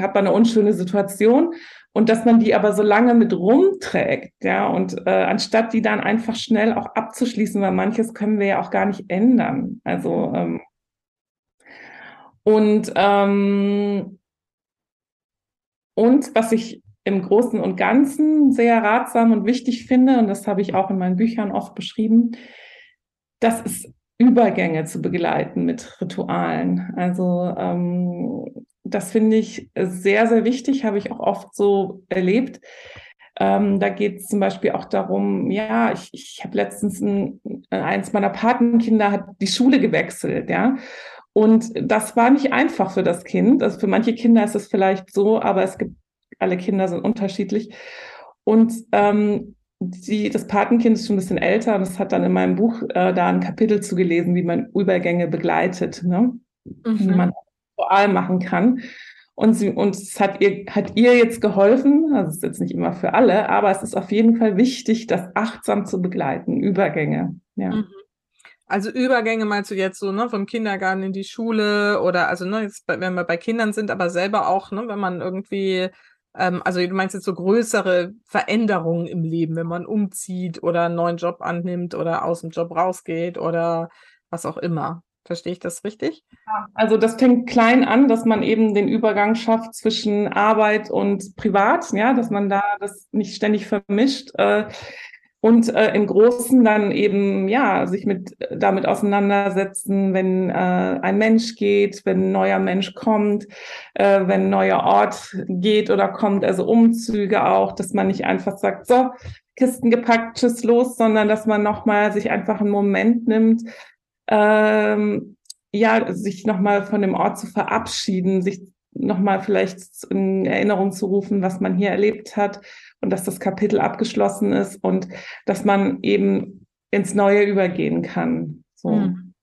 hat man eine unschöne Situation und dass man die aber so lange mit rumträgt, ja, und äh, anstatt die dann einfach schnell auch abzuschließen, weil manches können wir ja auch gar nicht ändern. Also ähm, und ähm, und was ich im Großen und Ganzen sehr ratsam und wichtig finde, und das habe ich auch in meinen Büchern oft beschrieben, das ist Übergänge zu begleiten mit Ritualen. Also ähm, das finde ich sehr, sehr wichtig, habe ich auch oft so erlebt. Ähm, da geht es zum Beispiel auch darum, ja, ich, ich habe letztens ein, eins meiner Patenkinder hat die Schule gewechselt, ja. Und das war nicht einfach für das Kind. Also für manche Kinder ist es vielleicht so, aber es gibt, alle Kinder sind unterschiedlich. Und ähm, die, das Patenkind ist schon ein bisschen älter und es hat dann in meinem Buch äh, da ein Kapitel zu gelesen, wie man Übergänge begleitet, ne? Mhm. wie man dual machen kann. Und, sie, und es hat ihr, hat ihr jetzt geholfen, also es ist jetzt nicht immer für alle, aber es ist auf jeden Fall wichtig, das achtsam zu begleiten, Übergänge. Ja. Mhm. Also Übergänge meinst du jetzt so, ne, vom Kindergarten in die Schule oder also, ne, jetzt, wenn wir bei Kindern sind, aber selber auch, ne, wenn man irgendwie, ähm, also du meinst jetzt so größere Veränderungen im Leben, wenn man umzieht oder einen neuen Job annimmt oder aus dem Job rausgeht oder was auch immer. Verstehe ich das richtig? Ja, also das fängt klein an, dass man eben den Übergang schafft zwischen Arbeit und Privat, ja, dass man da das nicht ständig vermischt. Äh, und äh, im Großen dann eben ja sich mit damit auseinandersetzen, wenn äh, ein Mensch geht, wenn ein neuer Mensch kommt, äh, wenn ein neuer Ort geht oder kommt, also Umzüge auch, dass man nicht einfach sagt, so Kisten gepackt, tschüss los, sondern dass man noch mal sich einfach einen Moment nimmt, ähm, ja, sich noch mal von dem Ort zu verabschieden, sich noch mal vielleicht in Erinnerung zu rufen, was man hier erlebt hat und dass das Kapitel abgeschlossen ist und dass man eben ins Neue übergehen kann. So. Hm.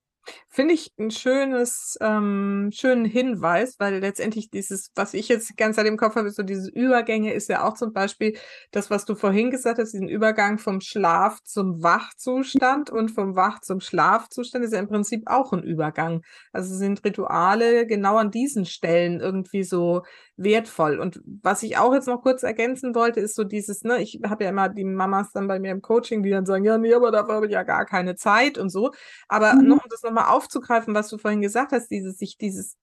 Finde ich ein schönes, ähm, schönen Hinweis, weil letztendlich dieses, was ich jetzt ganz an dem Kopf habe, so diese Übergänge ist ja auch zum Beispiel das, was du vorhin gesagt hast, diesen Übergang vom Schlaf zum Wachzustand und vom Wach zum Schlafzustand ist ja im Prinzip auch ein Übergang. Also sind Rituale genau an diesen Stellen irgendwie so wertvoll. Und was ich auch jetzt noch kurz ergänzen wollte, ist so dieses, ne, ich habe ja immer die Mamas dann bei mir im Coaching, die dann sagen, ja, nee, aber dafür habe ich ja gar keine Zeit und so. Aber mhm. nur um das nochmal aufzugreifen, was du vorhin gesagt hast, dieses, sich dieses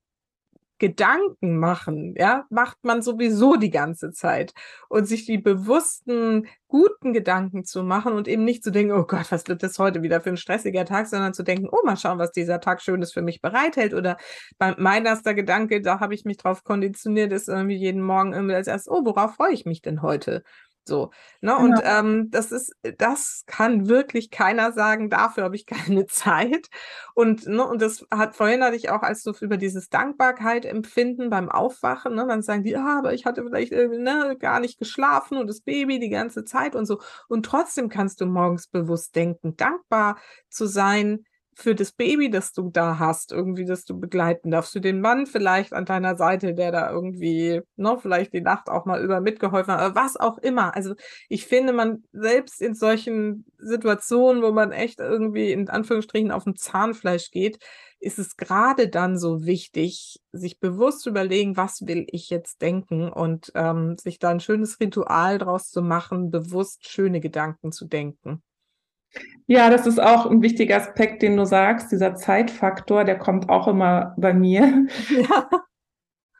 Gedanken machen, ja, macht man sowieso die ganze Zeit. Und sich die bewussten, guten Gedanken zu machen und eben nicht zu denken, oh Gott, was wird das heute wieder für ein stressiger Tag, sondern zu denken, oh, mal schauen, was dieser Tag Schönes für mich bereithält. Oder mein erster Gedanke, da habe ich mich drauf konditioniert, ist irgendwie jeden Morgen irgendwie als erstes, oh, worauf freue ich mich denn heute? So, ne? Genau. Und ähm, das ist, das kann wirklich keiner sagen, dafür habe ich keine Zeit. Und, ne, und das hat vorhin hatte ich auch, als du über dieses Dankbarkeit empfinden beim Aufwachen, ne, dann sagen die, ja, aber ich hatte vielleicht ne, gar nicht geschlafen und das Baby die ganze Zeit und so. Und trotzdem kannst du morgens bewusst denken, dankbar zu sein, für das Baby, das du da hast, irgendwie, das du begleiten darfst, für den Mann vielleicht an deiner Seite, der da irgendwie, ne, vielleicht die Nacht auch mal über mitgeholfen hat, was auch immer. Also ich finde, man selbst in solchen Situationen, wo man echt irgendwie in Anführungsstrichen auf dem Zahnfleisch geht, ist es gerade dann so wichtig, sich bewusst zu überlegen, was will ich jetzt denken und ähm, sich da ein schönes Ritual draus zu machen, bewusst schöne Gedanken zu denken. Ja, das ist auch ein wichtiger Aspekt, den du sagst. Dieser Zeitfaktor, der kommt auch immer bei mir. Ja.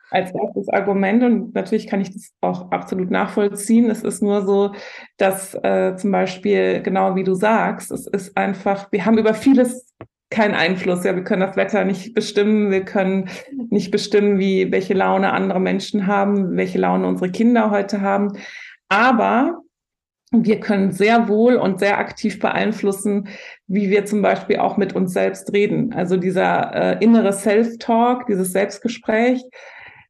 Als erstes Argument und natürlich kann ich das auch absolut nachvollziehen. Es ist nur so, dass äh, zum Beispiel, genau wie du sagst, es ist einfach, wir haben über vieles keinen Einfluss. Ja, wir können das Wetter nicht bestimmen, wir können nicht bestimmen, wie welche Laune andere Menschen haben, welche Laune unsere Kinder heute haben. Aber wir können sehr wohl und sehr aktiv beeinflussen, wie wir zum Beispiel auch mit uns selbst reden. Also dieser äh, innere Self-Talk, dieses Selbstgespräch,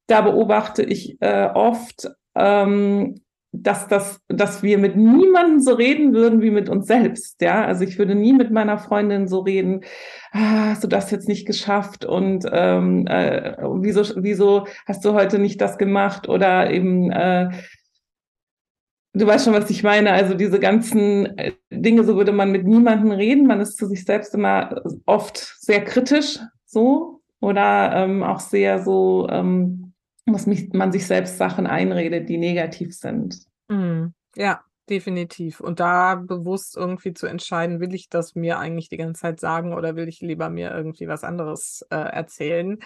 da beobachte ich äh, oft, ähm, dass, das, dass wir mit niemandem so reden würden wie mit uns selbst. Ja, also ich würde nie mit meiner Freundin so reden, ah, hast du das jetzt nicht geschafft und ähm, äh, wieso, wieso hast du heute nicht das gemacht oder eben äh, Du weißt schon, was ich meine. Also diese ganzen äh, Dinge, so würde man mit niemandem reden. Man ist zu sich selbst immer oft sehr kritisch, so oder ähm, auch sehr so, ähm, was mich, man sich selbst Sachen einredet, die negativ sind. Mm, ja, definitiv. Und da bewusst irgendwie zu entscheiden, will ich das mir eigentlich die ganze Zeit sagen oder will ich lieber mir irgendwie was anderes äh, erzählen?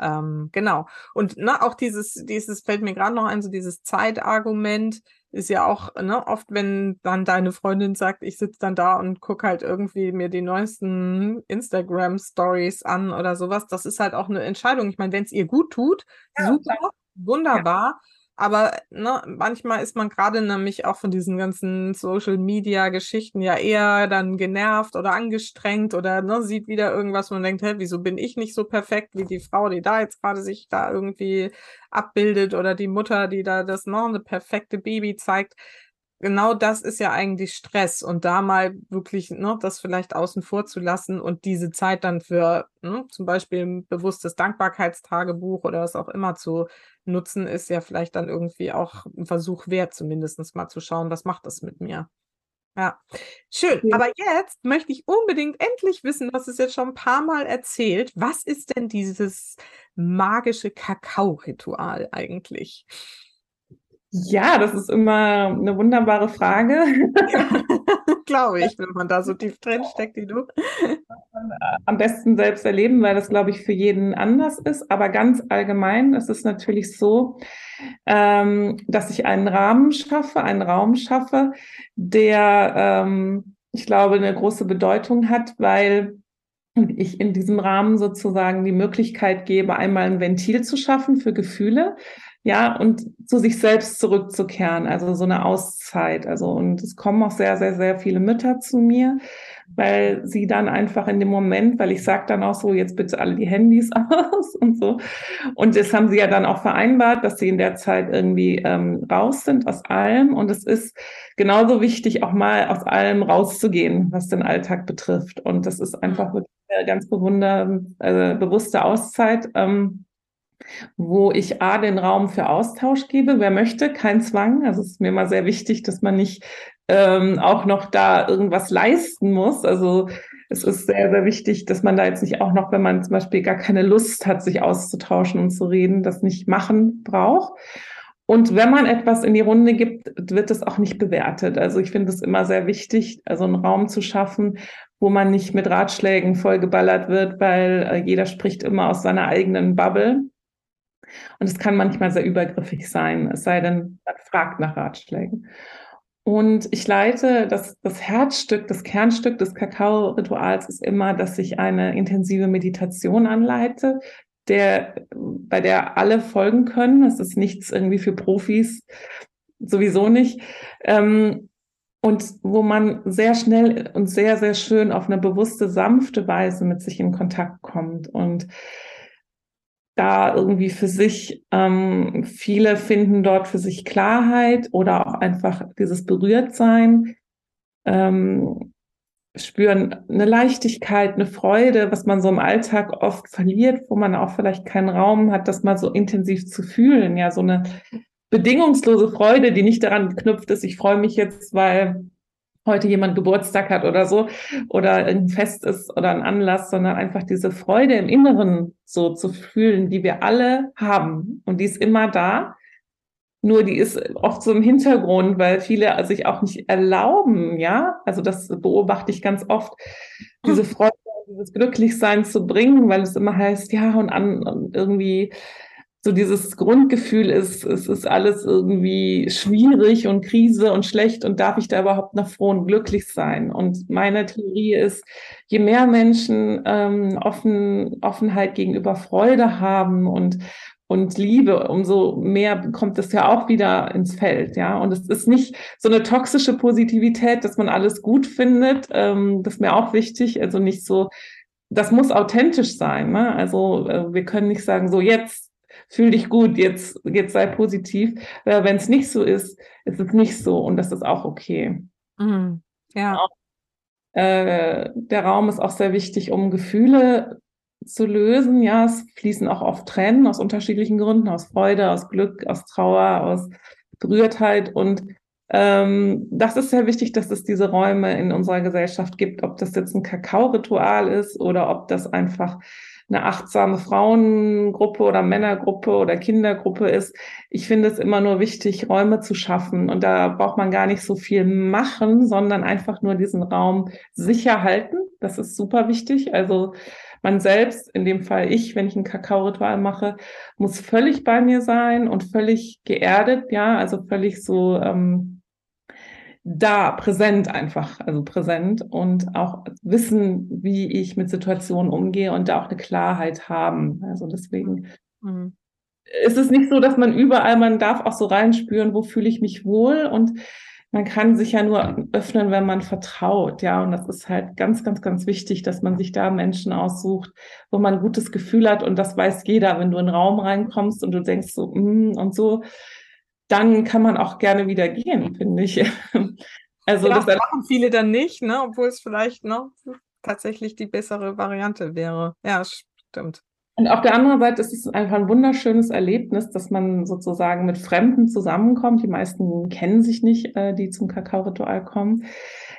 Ähm, genau. Und na, auch dieses, dieses fällt mir gerade noch ein, so dieses Zeitargument ist ja auch, ne, oft, wenn dann deine Freundin sagt, ich sitze dann da und gucke halt irgendwie mir die neuesten Instagram-Stories an oder sowas, das ist halt auch eine Entscheidung. Ich meine, wenn es ihr gut tut, ja, super, wunderbar. Ja. Aber ne, manchmal ist man gerade nämlich auch von diesen ganzen Social-Media-Geschichten ja eher dann genervt oder angestrengt oder ne, sieht wieder irgendwas und denkt, hä, wieso bin ich nicht so perfekt wie die Frau, die da jetzt gerade sich da irgendwie abbildet oder die Mutter, die da das noch ne, eine perfekte Baby zeigt. Genau das ist ja eigentlich Stress und da mal wirklich ne, das vielleicht außen vor zu lassen und diese Zeit dann für ne, zum Beispiel ein bewusstes Dankbarkeitstagebuch oder was auch immer zu nutzen, ist ja vielleicht dann irgendwie auch ein Versuch wert, zumindest mal zu schauen, was macht das mit mir. Ja, schön. Ja. Aber jetzt möchte ich unbedingt endlich wissen, du hast es jetzt schon ein paar Mal erzählt. Was ist denn dieses magische Kakao-Ritual eigentlich? Ja, das ist immer eine wunderbare Frage. Ja, glaube ich, wenn man da so tief drin steckt wie du. Am besten selbst erleben, weil das, glaube ich, für jeden anders ist. Aber ganz allgemein ist es natürlich so, ähm, dass ich einen Rahmen schaffe, einen Raum schaffe, der, ähm, ich glaube, eine große Bedeutung hat, weil ich in diesem Rahmen sozusagen die Möglichkeit gebe, einmal ein Ventil zu schaffen für Gefühle, ja, und zu sich selbst zurückzukehren, also so eine Auszeit. Also, und es kommen auch sehr, sehr, sehr viele Mütter zu mir, weil sie dann einfach in dem Moment, weil ich sage dann auch so, jetzt bitte alle die Handys aus und so. Und das haben sie ja dann auch vereinbart, dass sie in der Zeit irgendwie ähm, raus sind aus allem. Und es ist genauso wichtig, auch mal aus allem rauszugehen, was den Alltag betrifft. Und das ist einfach wirklich eine ganz bewunder, äh, bewusste Auszeit. Ähm, wo ich A, den Raum für Austausch gebe, wer möchte, kein Zwang. Also es ist mir immer sehr wichtig, dass man nicht ähm, auch noch da irgendwas leisten muss. Also es ist sehr, sehr wichtig, dass man da jetzt nicht auch noch, wenn man zum Beispiel gar keine Lust hat, sich auszutauschen und zu reden, das nicht machen braucht. Und wenn man etwas in die Runde gibt, wird es auch nicht bewertet. Also ich finde es immer sehr wichtig, also einen Raum zu schaffen, wo man nicht mit Ratschlägen vollgeballert wird, weil äh, jeder spricht immer aus seiner eigenen Bubble. Und es kann manchmal sehr übergriffig sein, es sei denn, man fragt nach Ratschlägen. Und ich leite das, das Herzstück, das Kernstück des Kakao-Rituals ist immer, dass ich eine intensive Meditation anleite, der, bei der alle folgen können. Es ist nichts irgendwie für Profis, sowieso nicht. Ähm, und wo man sehr schnell und sehr, sehr schön auf eine bewusste, sanfte Weise mit sich in Kontakt kommt. Und da irgendwie für sich, ähm, viele finden dort für sich Klarheit oder auch einfach dieses Berührtsein, ähm, spüren eine Leichtigkeit, eine Freude, was man so im Alltag oft verliert, wo man auch vielleicht keinen Raum hat, das mal so intensiv zu fühlen. Ja, so eine bedingungslose Freude, die nicht daran geknüpft ist, ich freue mich jetzt, weil heute jemand Geburtstag hat oder so oder ein Fest ist oder ein Anlass, sondern einfach diese Freude im Inneren so zu fühlen, die wir alle haben und die ist immer da. Nur die ist oft so im Hintergrund, weil viele sich auch nicht erlauben, ja. Also das beobachte ich ganz oft, diese Freude, dieses Glücklichsein zu bringen, weil es immer heißt, ja, und an und irgendwie so dieses Grundgefühl ist, es ist alles irgendwie schwierig und Krise und schlecht und darf ich da überhaupt noch froh und glücklich sein? Und meine Theorie ist, je mehr Menschen ähm, offen, Offenheit gegenüber Freude haben und und Liebe, umso mehr kommt es ja auch wieder ins Feld, ja. Und es ist nicht so eine toxische Positivität, dass man alles gut findet. Ähm, das ist mir auch wichtig. Also nicht so, das muss authentisch sein. Ne? Also äh, wir können nicht sagen, so jetzt fühl dich gut, jetzt, jetzt sei positiv. Äh, Wenn es nicht so ist, ist es nicht so und das ist auch okay. Mhm. Ja. Äh, der Raum ist auch sehr wichtig, um Gefühle zu lösen. Ja, es fließen auch oft Tränen aus unterschiedlichen Gründen, aus Freude, aus Glück, aus Trauer, aus Berührtheit. Und ähm, das ist sehr wichtig, dass es diese Räume in unserer Gesellschaft gibt, ob das jetzt ein Kakao-Ritual ist oder ob das einfach eine achtsame Frauengruppe oder Männergruppe oder Kindergruppe ist. Ich finde es immer nur wichtig, Räume zu schaffen. Und da braucht man gar nicht so viel machen, sondern einfach nur diesen Raum sicher halten. Das ist super wichtig. Also man selbst, in dem Fall ich, wenn ich ein Kakao-Ritual mache, muss völlig bei mir sein und völlig geerdet, ja, also völlig so ähm, da, präsent einfach, also präsent und auch wissen, wie ich mit Situationen umgehe und da auch eine Klarheit haben. Also deswegen mhm. ist es nicht so, dass man überall, man darf auch so reinspüren, wo fühle ich mich wohl und man kann sich ja nur öffnen, wenn man vertraut, ja. Und das ist halt ganz, ganz, ganz wichtig, dass man sich da Menschen aussucht, wo man ein gutes Gefühl hat. Und das weiß jeder, wenn du in einen Raum reinkommst und du denkst so, mm, und so, dann kann man auch gerne wieder gehen, finde ich. Also ja, das machen viele dann nicht, ne? obwohl es vielleicht ne, tatsächlich die bessere Variante wäre. Ja, stimmt. Und auf der anderen Seite ist es einfach ein wunderschönes Erlebnis, dass man sozusagen mit Fremden zusammenkommt. Die meisten kennen sich nicht, äh, die zum Kakao-Ritual kommen.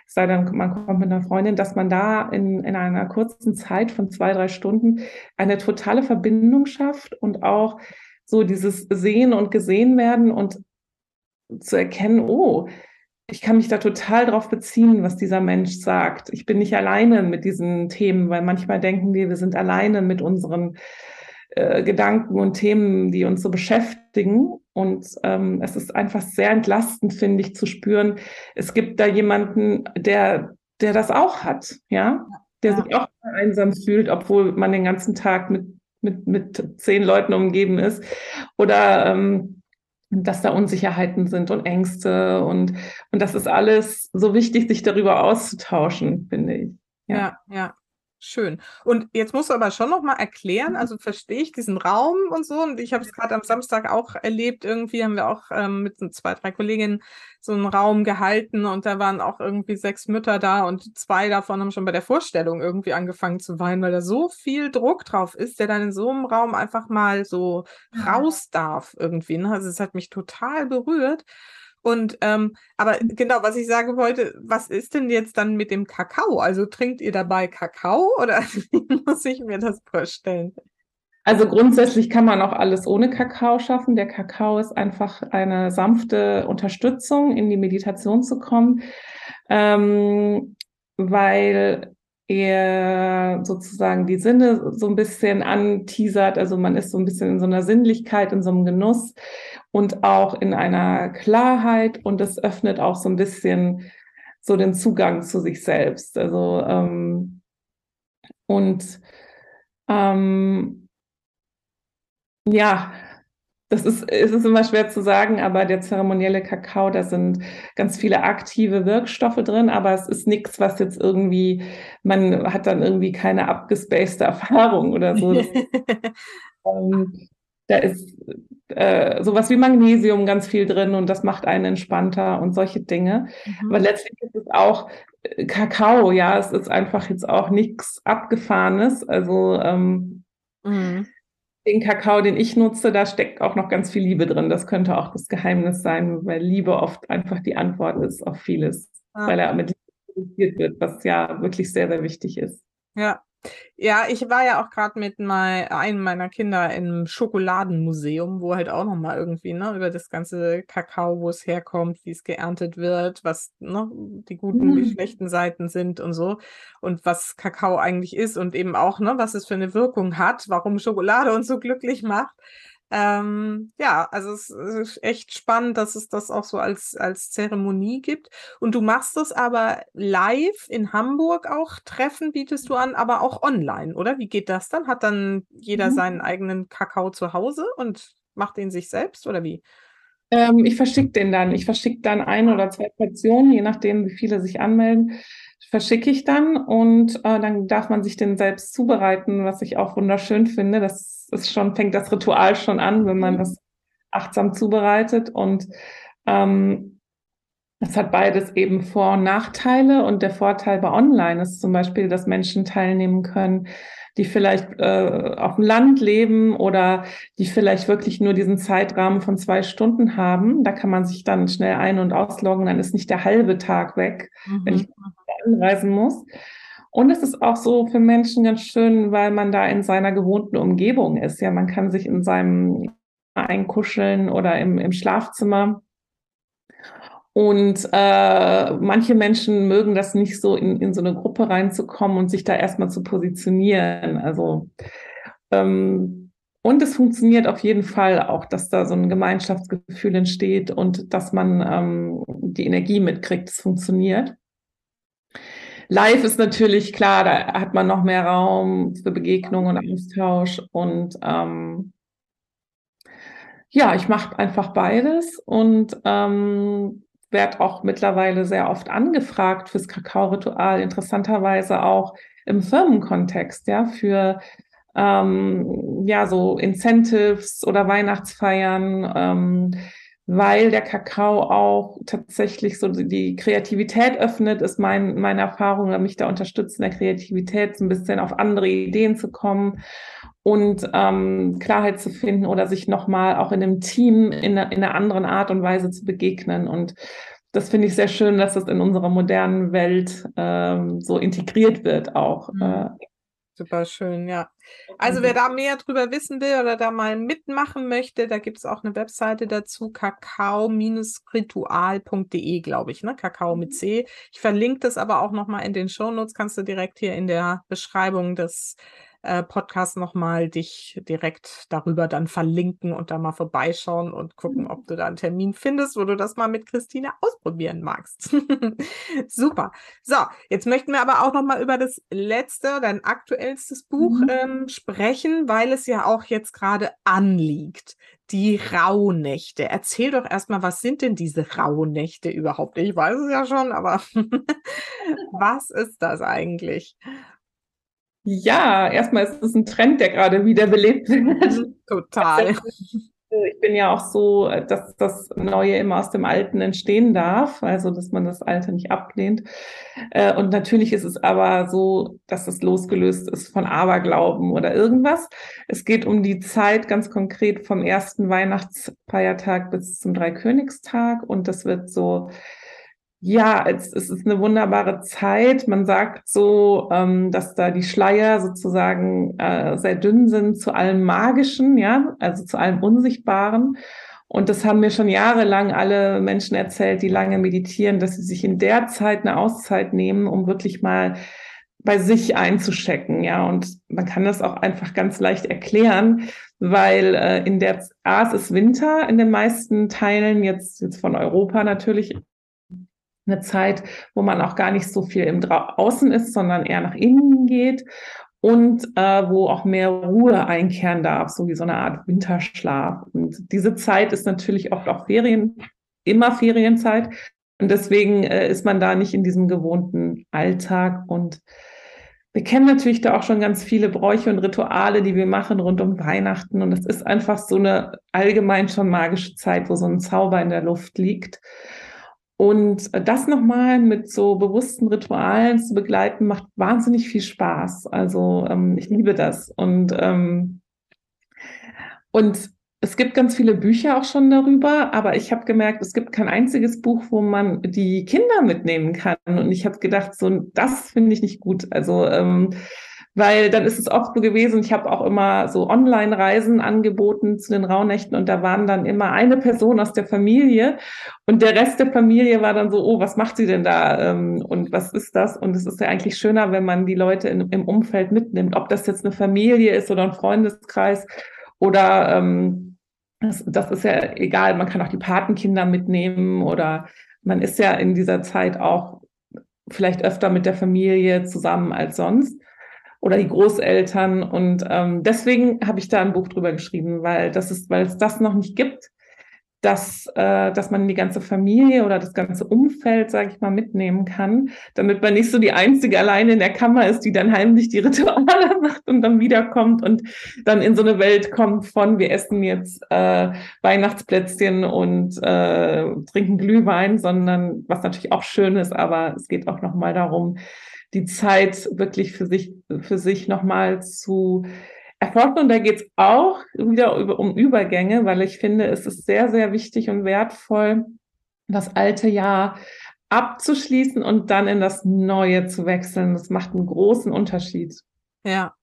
Es sei denn, man kommt mit einer Freundin, dass man da in, in einer kurzen Zeit von zwei, drei Stunden eine totale Verbindung schafft und auch so dieses Sehen und Gesehen werden und zu erkennen, oh, ich kann mich da total drauf beziehen, was dieser Mensch sagt. Ich bin nicht alleine mit diesen Themen, weil manchmal denken wir, wir sind alleine mit unseren äh, Gedanken und Themen, die uns so beschäftigen. Und ähm, es ist einfach sehr entlastend, finde ich, zu spüren, es gibt da jemanden, der, der das auch hat, ja, der ja. sich auch einsam fühlt, obwohl man den ganzen Tag mit, mit, mit zehn Leuten umgeben ist. Oder ähm, dass da Unsicherheiten sind und Ängste und, und das ist alles so wichtig, sich darüber auszutauschen, finde ich. Ja, ja. ja. Schön. Und jetzt musst du aber schon noch mal erklären, mhm. also verstehe ich diesen Raum und so. Und ich habe es gerade am Samstag auch erlebt. Irgendwie haben wir auch ähm, mit zwei, drei Kolleginnen so einen Raum gehalten und da waren auch irgendwie sechs Mütter da und zwei davon haben schon bei der Vorstellung irgendwie angefangen zu weinen, weil da so viel Druck drauf ist, der dann in so einem Raum einfach mal so raus darf irgendwie. Ne? Also es hat mich total berührt. Und ähm, aber genau, was ich sagen wollte, was ist denn jetzt dann mit dem Kakao? Also trinkt ihr dabei Kakao oder wie muss ich mir das vorstellen? Also grundsätzlich kann man auch alles ohne Kakao schaffen. Der Kakao ist einfach eine sanfte Unterstützung, in die Meditation zu kommen, ähm, weil er sozusagen die Sinne so ein bisschen anteasert. Also man ist so ein bisschen in so einer Sinnlichkeit, in so einem Genuss und auch in einer Klarheit und es öffnet auch so ein bisschen so den Zugang zu sich selbst. Also ähm, und ähm, ja, das ist, es ist immer schwer zu sagen, aber der zeremonielle Kakao, da sind ganz viele aktive Wirkstoffe drin, aber es ist nichts, was jetzt irgendwie, man hat dann irgendwie keine abgespacede Erfahrung oder so. Ähm, da ist äh, sowas wie Magnesium ganz viel drin und das macht einen entspannter und solche Dinge. Mhm. Aber letztlich ist es auch äh, Kakao, ja, es ist einfach jetzt auch nichts Abgefahrenes. Also ähm, mhm. den Kakao, den ich nutze, da steckt auch noch ganz viel Liebe drin. Das könnte auch das Geheimnis sein, weil Liebe oft einfach die Antwort ist auf vieles, ah. weil er mit Liebe produziert wird, was ja wirklich sehr, sehr wichtig ist. Ja, ja, ich war ja auch gerade mit mein, einem meiner Kinder im Schokoladenmuseum, wo halt auch nochmal irgendwie, ne, über das ganze Kakao, wo es herkommt, wie es geerntet wird, was, ne, die guten, mhm. die schlechten Seiten sind und so. Und was Kakao eigentlich ist und eben auch, ne, was es für eine Wirkung hat, warum Schokolade uns so glücklich macht. Ähm, ja, also es ist echt spannend, dass es das auch so als, als Zeremonie gibt. Und du machst es aber live in Hamburg auch, Treffen bietest du an, aber auch online, oder? Wie geht das dann? Hat dann jeder mhm. seinen eigenen Kakao zu Hause und macht den sich selbst oder wie? Ähm, ich verschicke den dann. Ich verschicke dann ein oder zwei Portionen, je nachdem, wie viele sich anmelden verschicke ich dann und äh, dann darf man sich den selbst zubereiten, was ich auch wunderschön finde. Das ist schon, fängt das Ritual schon an, wenn man mhm. das achtsam zubereitet und ähm, es hat beides eben Vor- und Nachteile und der Vorteil bei Online ist zum Beispiel, dass Menschen teilnehmen können, die vielleicht äh, auf dem Land leben oder die vielleicht wirklich nur diesen Zeitrahmen von zwei Stunden haben. Da kann man sich dann schnell ein- und ausloggen, dann ist nicht der halbe Tag weg, mhm. wenn ich anreisen muss. Und es ist auch so für Menschen ganz schön, weil man da in seiner gewohnten Umgebung ist. Ja, man kann sich in seinem einkuscheln oder im, im Schlafzimmer. Und äh, manche Menschen mögen das nicht so, in, in so eine Gruppe reinzukommen und sich da erstmal zu positionieren. Also ähm, und es funktioniert auf jeden Fall auch, dass da so ein Gemeinschaftsgefühl entsteht und dass man ähm, die Energie mitkriegt. Es funktioniert. Live ist natürlich klar, da hat man noch mehr Raum für Begegnung und Austausch und ähm, ja, ich mache einfach beides und ähm, werde auch mittlerweile sehr oft angefragt fürs Kakao-Ritual, interessanterweise auch im Firmenkontext, ja, für ähm, ja, so Incentives oder Weihnachtsfeiern, ähm, weil der Kakao auch tatsächlich so die Kreativität öffnet, ist mein, meine Erfahrung, mich da unterstützt in der Kreativität, so ein bisschen auf andere Ideen zu kommen und ähm, Klarheit zu finden oder sich nochmal auch in einem Team in, in einer anderen Art und Weise zu begegnen. Und das finde ich sehr schön, dass das in unserer modernen Welt ähm, so integriert wird auch. Mhm. Äh, Super schön, ja. Also wer da mehr drüber wissen will oder da mal mitmachen möchte, da gibt es auch eine Webseite dazu, kakao-ritual.de, glaube ich, ne? Kakao mit mhm. C. Ich verlinke das aber auch nochmal in den Shownotes, kannst du direkt hier in der Beschreibung des äh, Podcast nochmal dich direkt darüber dann verlinken und da mal vorbeischauen und gucken, ob du da einen Termin findest, wo du das mal mit Christine ausprobieren magst. Super. So, jetzt möchten wir aber auch nochmal über das letzte, dein aktuellstes Buch mhm. ähm, sprechen, weil es ja auch jetzt gerade anliegt. Die Rauhnächte. Erzähl doch erstmal, was sind denn diese Rauhnächte überhaupt? Ich weiß es ja schon, aber was ist das eigentlich? Ja, erstmal ist es ein Trend, der gerade wieder belebt wird. Mhm, total. Ich bin ja auch so, dass das Neue immer aus dem Alten entstehen darf, also dass man das Alte nicht ablehnt. Äh, und natürlich ist es aber so, dass es losgelöst ist von Aberglauben oder irgendwas. Es geht um die Zeit ganz konkret vom ersten Weihnachtsfeiertag bis zum Dreikönigstag und das wird so ja, es, es ist eine wunderbare Zeit. Man sagt so, ähm, dass da die Schleier sozusagen äh, sehr dünn sind zu allem Magischen, ja, also zu allem Unsichtbaren. Und das haben mir schon jahrelang alle Menschen erzählt, die lange meditieren, dass sie sich in der Zeit eine Auszeit nehmen, um wirklich mal bei sich einzuschecken, ja. Und man kann das auch einfach ganz leicht erklären, weil äh, in der A, es ist Winter in den meisten Teilen, jetzt, jetzt von Europa natürlich, eine Zeit, wo man auch gar nicht so viel im Dra Außen ist, sondern eher nach innen geht und äh, wo auch mehr Ruhe einkehren darf, so wie so eine Art Winterschlaf. Und diese Zeit ist natürlich oft auch Ferien, immer Ferienzeit. Und deswegen äh, ist man da nicht in diesem gewohnten Alltag. Und wir kennen natürlich da auch schon ganz viele Bräuche und Rituale, die wir machen rund um Weihnachten. Und es ist einfach so eine allgemein schon magische Zeit, wo so ein Zauber in der Luft liegt. Und das nochmal mit so bewussten Ritualen zu begleiten, macht wahnsinnig viel Spaß. Also ähm, ich liebe das. Und, ähm, und es gibt ganz viele Bücher auch schon darüber, aber ich habe gemerkt, es gibt kein einziges Buch, wo man die Kinder mitnehmen kann. Und ich habe gedacht, so das finde ich nicht gut. Also ähm, weil dann ist es oft so gewesen, ich habe auch immer so Online-Reisen angeboten zu den Rauhnächten und da waren dann immer eine Person aus der Familie und der Rest der Familie war dann so, oh, was macht sie denn da ähm, und was ist das? Und es ist ja eigentlich schöner, wenn man die Leute in, im Umfeld mitnimmt, ob das jetzt eine Familie ist oder ein Freundeskreis oder ähm, das, das ist ja egal, man kann auch die Patenkinder mitnehmen oder man ist ja in dieser Zeit auch vielleicht öfter mit der Familie zusammen als sonst oder die Großeltern. Und ähm, deswegen habe ich da ein Buch drüber geschrieben, weil das ist, weil es das noch nicht gibt, dass, äh, dass man die ganze Familie oder das ganze Umfeld, sage ich mal, mitnehmen kann, damit man nicht so die Einzige alleine in der Kammer ist, die dann heimlich die Rituale macht und dann wiederkommt und dann in so eine Welt kommt von, wir essen jetzt äh, Weihnachtsplätzchen und äh, trinken Glühwein, sondern was natürlich auch schön ist, aber es geht auch nochmal darum, die Zeit wirklich für sich, für sich nochmal zu erforschen. Und da geht es auch wieder über, um Übergänge, weil ich finde, es ist sehr, sehr wichtig und wertvoll, das alte Jahr abzuschließen und dann in das neue zu wechseln. Das macht einen großen Unterschied. Ja.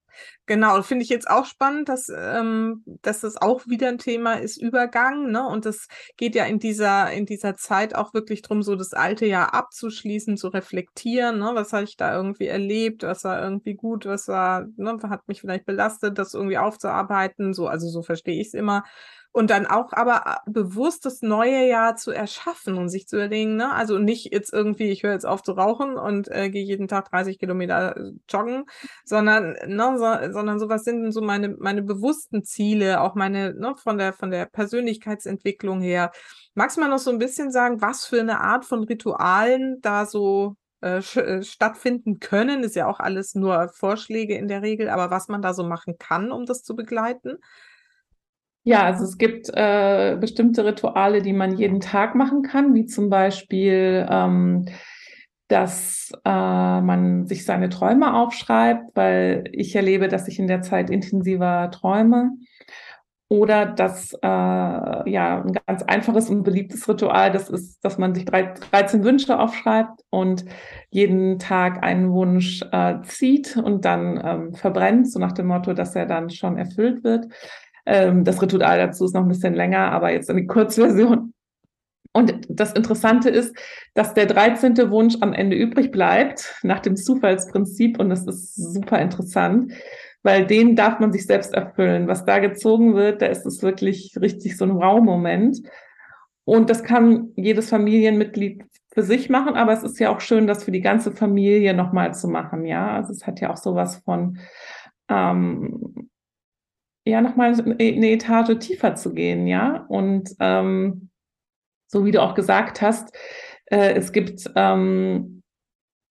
Genau, finde ich jetzt auch spannend, dass, ähm, dass das auch wieder ein Thema ist, Übergang, ne? Und das geht ja in dieser, in dieser Zeit auch wirklich drum, so das alte Jahr abzuschließen, zu reflektieren, ne? Was habe ich da irgendwie erlebt, was war irgendwie gut, was war, ne, hat mich vielleicht belastet, das irgendwie aufzuarbeiten, so, also so verstehe ich es immer und dann auch aber äh, bewusst das neue Jahr zu erschaffen und sich zu überlegen, ne, also nicht jetzt irgendwie, ich höre jetzt auf zu rauchen und äh, gehe jeden Tag 30 Kilometer äh, joggen, sondern, ne, so, sondern sowas sind so meine, meine bewussten Ziele, auch meine, ne, von der, von der Persönlichkeitsentwicklung her. Magst du mal noch so ein bisschen sagen, was für eine Art von Ritualen da so äh, stattfinden können? Ist ja auch alles nur Vorschläge in der Regel, aber was man da so machen kann, um das zu begleiten? Ja, also es gibt äh, bestimmte Rituale, die man jeden Tag machen kann, wie zum Beispiel, ähm, dass äh, man sich seine Träume aufschreibt, weil ich erlebe, dass ich in der Zeit intensiver träume. Oder dass äh, ja ein ganz einfaches und beliebtes Ritual, das ist, dass man sich drei, 13 Wünsche aufschreibt und jeden Tag einen Wunsch äh, zieht und dann ähm, verbrennt, so nach dem Motto, dass er dann schon erfüllt wird. Ähm, das Ritual dazu ist noch ein bisschen länger, aber jetzt eine Kurzversion. Und das Interessante ist, dass der 13. Wunsch am Ende übrig bleibt, nach dem Zufallsprinzip. Und das ist super interessant, weil den darf man sich selbst erfüllen. Was da gezogen wird, da ist es wirklich richtig so ein Wow-Moment. Und das kann jedes Familienmitglied für sich machen, aber es ist ja auch schön, das für die ganze Familie nochmal zu machen. Ja, also es hat ja auch sowas von, ähm, ja nochmal eine Etage tiefer zu gehen, ja. Und ähm, so wie du auch gesagt hast, äh, es gibt ähm,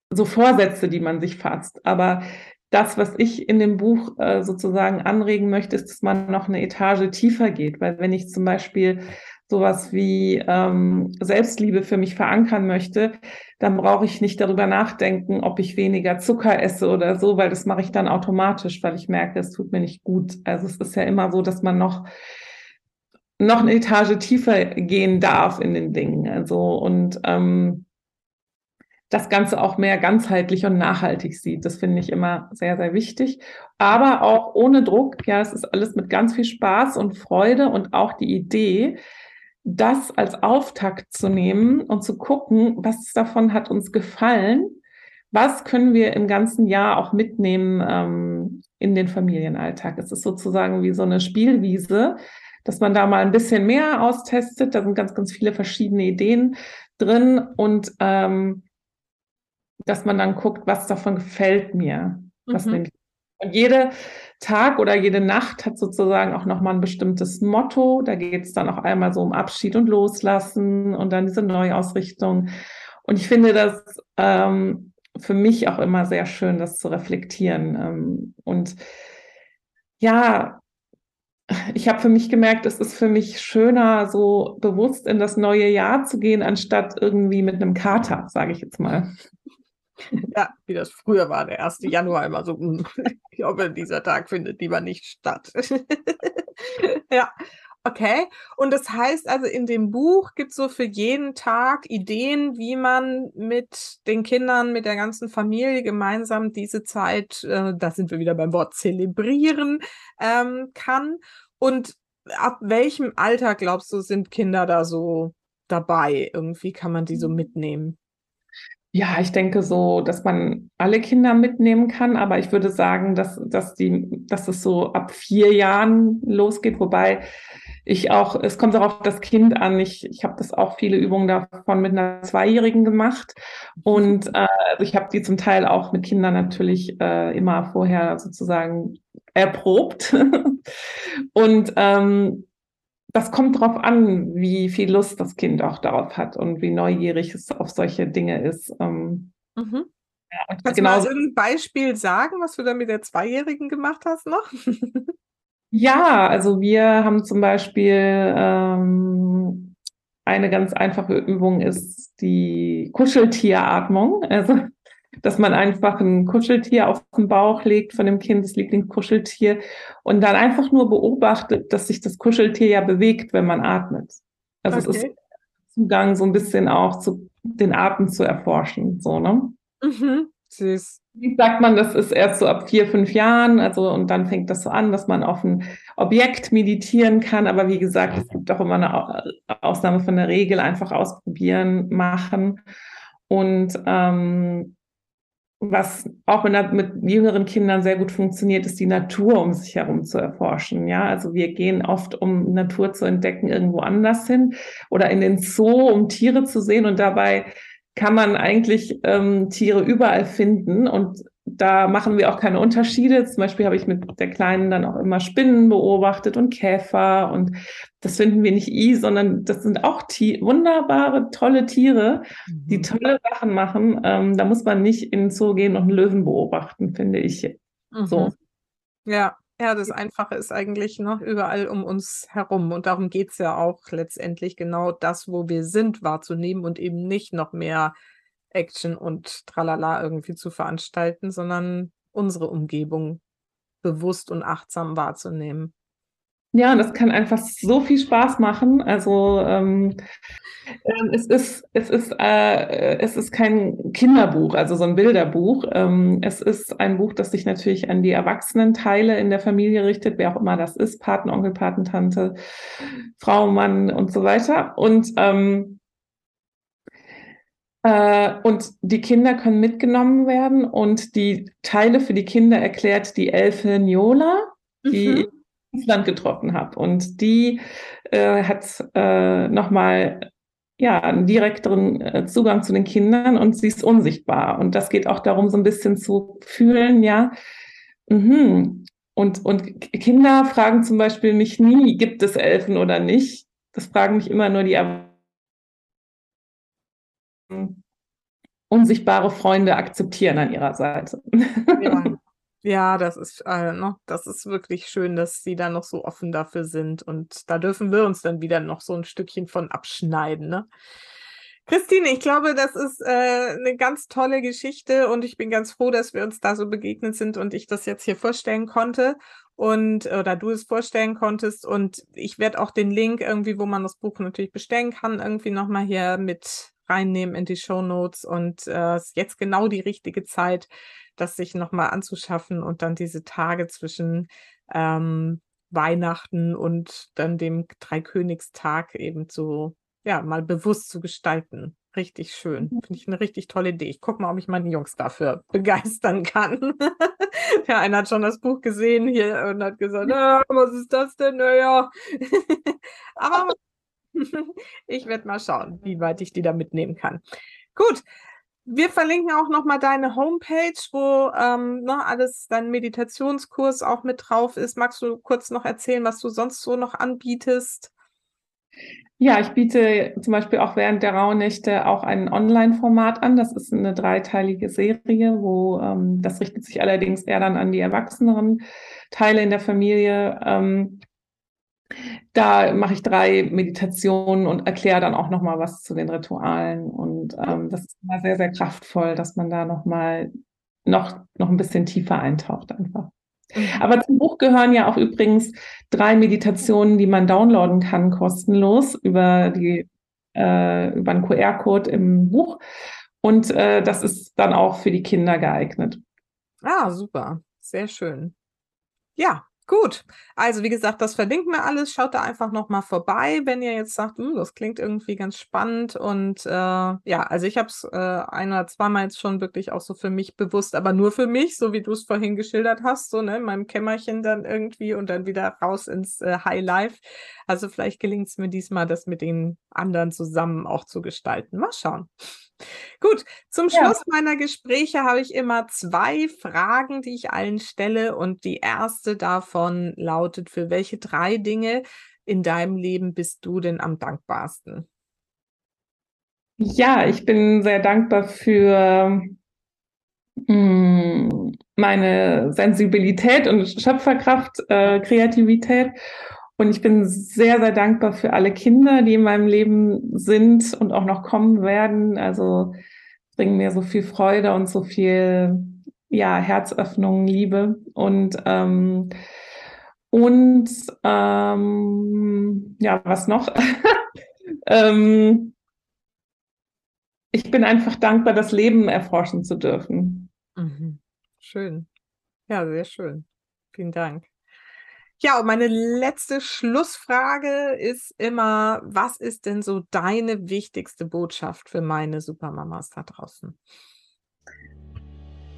so Vorsätze, die man sich fasst. Aber das, was ich in dem Buch äh, sozusagen anregen möchte, ist, dass man noch eine Etage tiefer geht. Weil wenn ich zum Beispiel sowas wie ähm, Selbstliebe für mich verankern möchte, dann brauche ich nicht darüber nachdenken, ob ich weniger Zucker esse oder so, weil das mache ich dann automatisch, weil ich merke, es tut mir nicht gut. Also es ist ja immer so, dass man noch noch eine Etage tiefer gehen darf in den Dingen. Also und ähm, das Ganze auch mehr ganzheitlich und nachhaltig sieht. Das finde ich immer sehr, sehr wichtig. Aber auch ohne Druck. Ja, es ist alles mit ganz viel Spaß und Freude und auch die Idee, das als Auftakt zu nehmen und zu gucken, was davon hat uns gefallen, was können wir im ganzen Jahr auch mitnehmen ähm, in den Familienalltag. Es ist sozusagen wie so eine Spielwiese, dass man da mal ein bisschen mehr austestet. Da sind ganz, ganz viele verschiedene Ideen drin und ähm, dass man dann guckt, was davon gefällt mir. Was mhm. Und jede Tag oder jede Nacht hat sozusagen auch nochmal ein bestimmtes Motto. Da geht es dann auch einmal so um Abschied und Loslassen und dann diese Neuausrichtung. Und ich finde das ähm, für mich auch immer sehr schön, das zu reflektieren. Ähm, und ja, ich habe für mich gemerkt, es ist für mich schöner, so bewusst in das neue Jahr zu gehen, anstatt irgendwie mit einem Kater, sage ich jetzt mal. Ja, wie das früher war, der 1. Januar immer so, hm, ich hoffe, dieser Tag findet lieber nicht statt. ja, okay. Und das heißt also, in dem Buch gibt es so für jeden Tag Ideen, wie man mit den Kindern, mit der ganzen Familie gemeinsam diese Zeit, äh, da sind wir wieder beim Wort zelebrieren, ähm, kann. Und ab welchem Alter, glaubst du, sind Kinder da so dabei? Irgendwie kann man die so hm. mitnehmen? Ja, ich denke so, dass man alle Kinder mitnehmen kann, aber ich würde sagen, dass, dass die, dass es so ab vier Jahren losgeht, wobei ich auch, es kommt auch auf das Kind an. Ich, ich habe das auch viele Übungen davon mit einer Zweijährigen gemacht. Und äh, also ich habe die zum Teil auch mit Kindern natürlich äh, immer vorher sozusagen erprobt. und ähm, das kommt drauf an, wie viel Lust das Kind auch darauf hat und wie neugierig es auf solche Dinge ist. Ähm, mhm. ja, Kannst du mal ein Beispiel sagen, was du da mit der Zweijährigen gemacht hast noch? ja, also wir haben zum Beispiel ähm, eine ganz einfache Übung ist die Kuscheltieratmung. Also dass man einfach ein Kuscheltier auf den Bauch legt von dem Kind, das Lieblingskuscheltier, und dann einfach nur beobachtet, dass sich das Kuscheltier ja bewegt, wenn man atmet. Also okay. es ist Zugang so ein bisschen auch zu den Atem zu erforschen, so, ne? Mhm. Süß. Wie sagt man, das ist erst so ab vier, fünf Jahren, also und dann fängt das so an, dass man auf ein Objekt meditieren kann. Aber wie gesagt, es gibt auch immer eine Ausnahme von der Regel, einfach ausprobieren, machen. Und ähm, was auch mit, mit jüngeren Kindern sehr gut funktioniert, ist die Natur um sich herum zu erforschen. Ja, also wir gehen oft, um Natur zu entdecken, irgendwo anders hin oder in den Zoo, um Tiere zu sehen und dabei kann man eigentlich ähm, Tiere überall finden und da machen wir auch keine Unterschiede. Zum Beispiel habe ich mit der Kleinen dann auch immer Spinnen beobachtet und Käfer und das finden wir nicht i, sondern das sind auch wunderbare, tolle Tiere, die mhm. tolle Sachen machen. Ähm, da muss man nicht in den Zoo gehen und einen Löwen beobachten, finde ich. Mhm. So. Ja, ja, das Einfache ist eigentlich noch überall um uns herum. Und darum geht es ja auch letztendlich genau das, wo wir sind, wahrzunehmen und eben nicht noch mehr Action und Tralala irgendwie zu veranstalten, sondern unsere Umgebung bewusst und achtsam wahrzunehmen. Ja, das kann einfach so viel Spaß machen. Also ähm, ähm, es ist es ist äh, es ist kein Kinderbuch, also so ein Bilderbuch. Ähm, es ist ein Buch, das sich natürlich an die Erwachsenenteile in der Familie richtet, wer auch immer das ist, Patenonkel, Patentante, Frau, Mann und so weiter. Und ähm, äh, und die Kinder können mitgenommen werden und die Teile für die Kinder erklärt die Elfe Niola, die mhm Island getroffen habe. Und die äh, hat äh, nochmal ja, einen direkteren äh, Zugang zu den Kindern und sie ist unsichtbar. Und das geht auch darum, so ein bisschen zu fühlen, ja. Mhm. Und, und Kinder fragen zum Beispiel mich nie, gibt es Elfen oder nicht? Das fragen mich immer nur die unsichtbare Freunde akzeptieren an ihrer Seite. Ja. Ja, das ist, äh, ne, das ist wirklich schön, dass sie da noch so offen dafür sind. Und da dürfen wir uns dann wieder noch so ein Stückchen von abschneiden. Ne? Christine, ich glaube, das ist äh, eine ganz tolle Geschichte und ich bin ganz froh, dass wir uns da so begegnet sind und ich das jetzt hier vorstellen konnte und oder du es vorstellen konntest. Und ich werde auch den Link irgendwie, wo man das Buch natürlich bestellen kann, irgendwie nochmal hier mit reinnehmen in die Show Notes. Und äh, ist jetzt genau die richtige Zeit, das sich nochmal anzuschaffen und dann diese Tage zwischen ähm, Weihnachten und dann dem Dreikönigstag eben zu, ja, mal bewusst zu gestalten. Richtig schön. Mhm. Finde ich eine richtig tolle Idee. Ich gucke mal, ob ich meine Jungs dafür begeistern kann. ja, einer hat schon das Buch gesehen hier und hat gesagt, was ist das denn? Naja. Aber ich werde mal schauen, wie weit ich die da mitnehmen kann. Gut, wir verlinken auch nochmal deine Homepage, wo ähm, ne, alles, dein Meditationskurs auch mit drauf ist. Magst du kurz noch erzählen, was du sonst so noch anbietest? Ja, ich biete zum Beispiel auch während der Rauhnächte auch ein Online-Format an. Das ist eine dreiteilige Serie, wo ähm, das richtet sich allerdings eher dann an die erwachseneren Teile in der Familie. Ähm, da mache ich drei Meditationen und erkläre dann auch noch mal was zu den Ritualen und ähm, das ist immer sehr sehr kraftvoll, dass man da noch mal noch noch ein bisschen tiefer eintaucht einfach. Mhm. Aber zum Buch gehören ja auch übrigens drei Meditationen, die man downloaden kann kostenlos über die äh, über einen QR-Code im Buch und äh, das ist dann auch für die Kinder geeignet. Ah super, sehr schön. Ja, Gut, also wie gesagt, das verlinken wir alles. Schaut da einfach nochmal vorbei, wenn ihr jetzt sagt, hm, das klingt irgendwie ganz spannend. Und äh, ja, also ich habe es äh, ein oder zweimal jetzt schon wirklich auch so für mich bewusst, aber nur für mich, so wie du es vorhin geschildert hast, so ne, in meinem Kämmerchen dann irgendwie und dann wieder raus ins äh, High Life. Also vielleicht gelingt es mir diesmal, das mit den anderen zusammen auch zu gestalten. Mal schauen. Gut, zum Schluss ja. meiner Gespräche habe ich immer zwei Fragen, die ich allen stelle. Und die erste davon lautet, für welche drei Dinge in deinem Leben bist du denn am dankbarsten? Ja, ich bin sehr dankbar für hm, meine Sensibilität und Schöpferkraft, äh, Kreativität und ich bin sehr, sehr dankbar für alle Kinder, die in meinem Leben sind und auch noch kommen werden. Also bringen mir so viel Freude und so viel ja, Herzöffnung, Liebe. Und ähm, und ähm, ja, was noch? ähm, ich bin einfach dankbar, das Leben erforschen zu dürfen. Mhm. Schön. Ja, sehr schön. Vielen Dank. Ja, und meine letzte Schlussfrage ist immer, was ist denn so deine wichtigste Botschaft für meine Supermamas da draußen?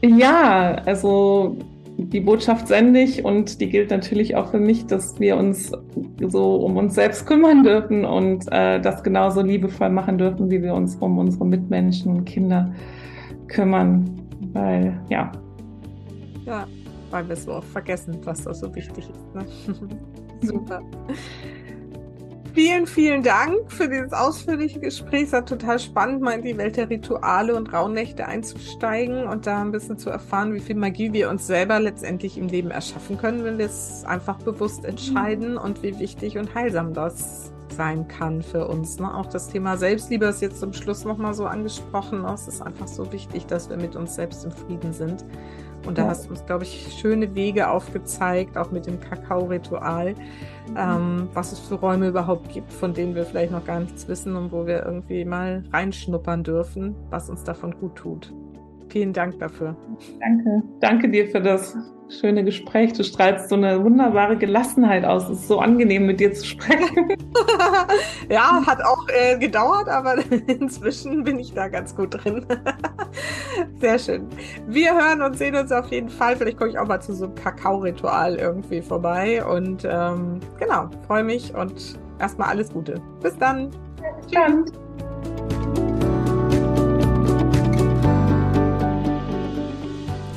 Ja, also die Botschaft sende ich und die gilt natürlich auch für mich, dass wir uns so um uns selbst kümmern dürfen und äh, das genauso liebevoll machen dürfen, wie wir uns um unsere Mitmenschen und Kinder kümmern. Weil, ja. Ja, weil wir so oft vergessen, was da so wichtig ist. Ne? Super. Vielen, vielen Dank für dieses ausführliche Gespräch. Es war total spannend, mal in die Welt der Rituale und Rauhnächte einzusteigen und da ein bisschen zu erfahren, wie viel Magie wir uns selber letztendlich im Leben erschaffen können, wenn wir es einfach bewusst entscheiden und wie wichtig und heilsam das sein kann für uns. Ne? Auch das Thema Selbstliebe ist jetzt zum Schluss nochmal so angesprochen. Es ist einfach so wichtig, dass wir mit uns selbst im Frieden sind. Und da hast du uns, glaube ich, schöne Wege aufgezeigt, auch mit dem Kakao-Ritual, mhm. ähm, was es für Räume überhaupt gibt, von denen wir vielleicht noch gar nichts wissen und wo wir irgendwie mal reinschnuppern dürfen, was uns davon gut tut. Vielen Dank dafür. Danke. Danke dir für das schöne Gespräch. Du strahlst so eine wunderbare Gelassenheit aus. Es ist so angenehm, mit dir zu sprechen. ja, hat auch äh, gedauert, aber inzwischen bin ich da ganz gut drin. Sehr schön. Wir hören und sehen uns auf jeden Fall. Vielleicht komme ich auch mal zu so einem Kakao-Ritual irgendwie vorbei. Und ähm, genau, freue mich und erstmal alles Gute. Bis dann. Tschüss.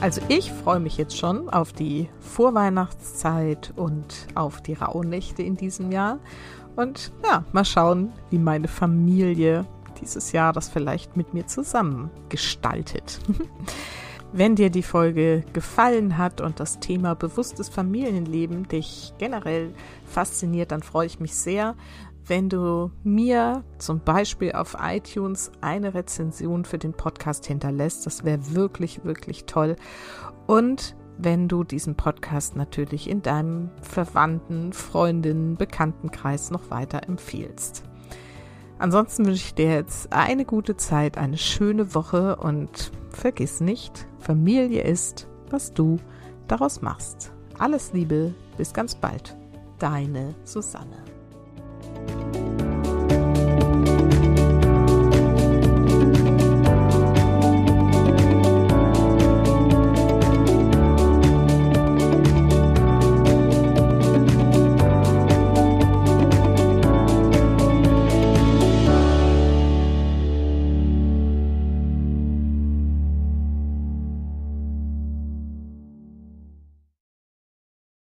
Also ich freue mich jetzt schon auf die Vorweihnachtszeit und auf die Rauhnächte in diesem Jahr. Und ja, mal schauen, wie meine Familie dieses Jahr das vielleicht mit mir zusammen gestaltet. Wenn dir die Folge gefallen hat und das Thema bewusstes Familienleben dich generell fasziniert, dann freue ich mich sehr, wenn du mir zum Beispiel auf iTunes eine Rezension für den Podcast hinterlässt. Das wäre wirklich, wirklich toll. Und wenn du diesen Podcast natürlich in deinem Verwandten, Freundinnen, Bekanntenkreis noch weiter empfiehlst. Ansonsten wünsche ich dir jetzt eine gute Zeit, eine schöne Woche und vergiss nicht, Familie ist, was du daraus machst. Alles Liebe, bis ganz bald. Deine Susanne. Música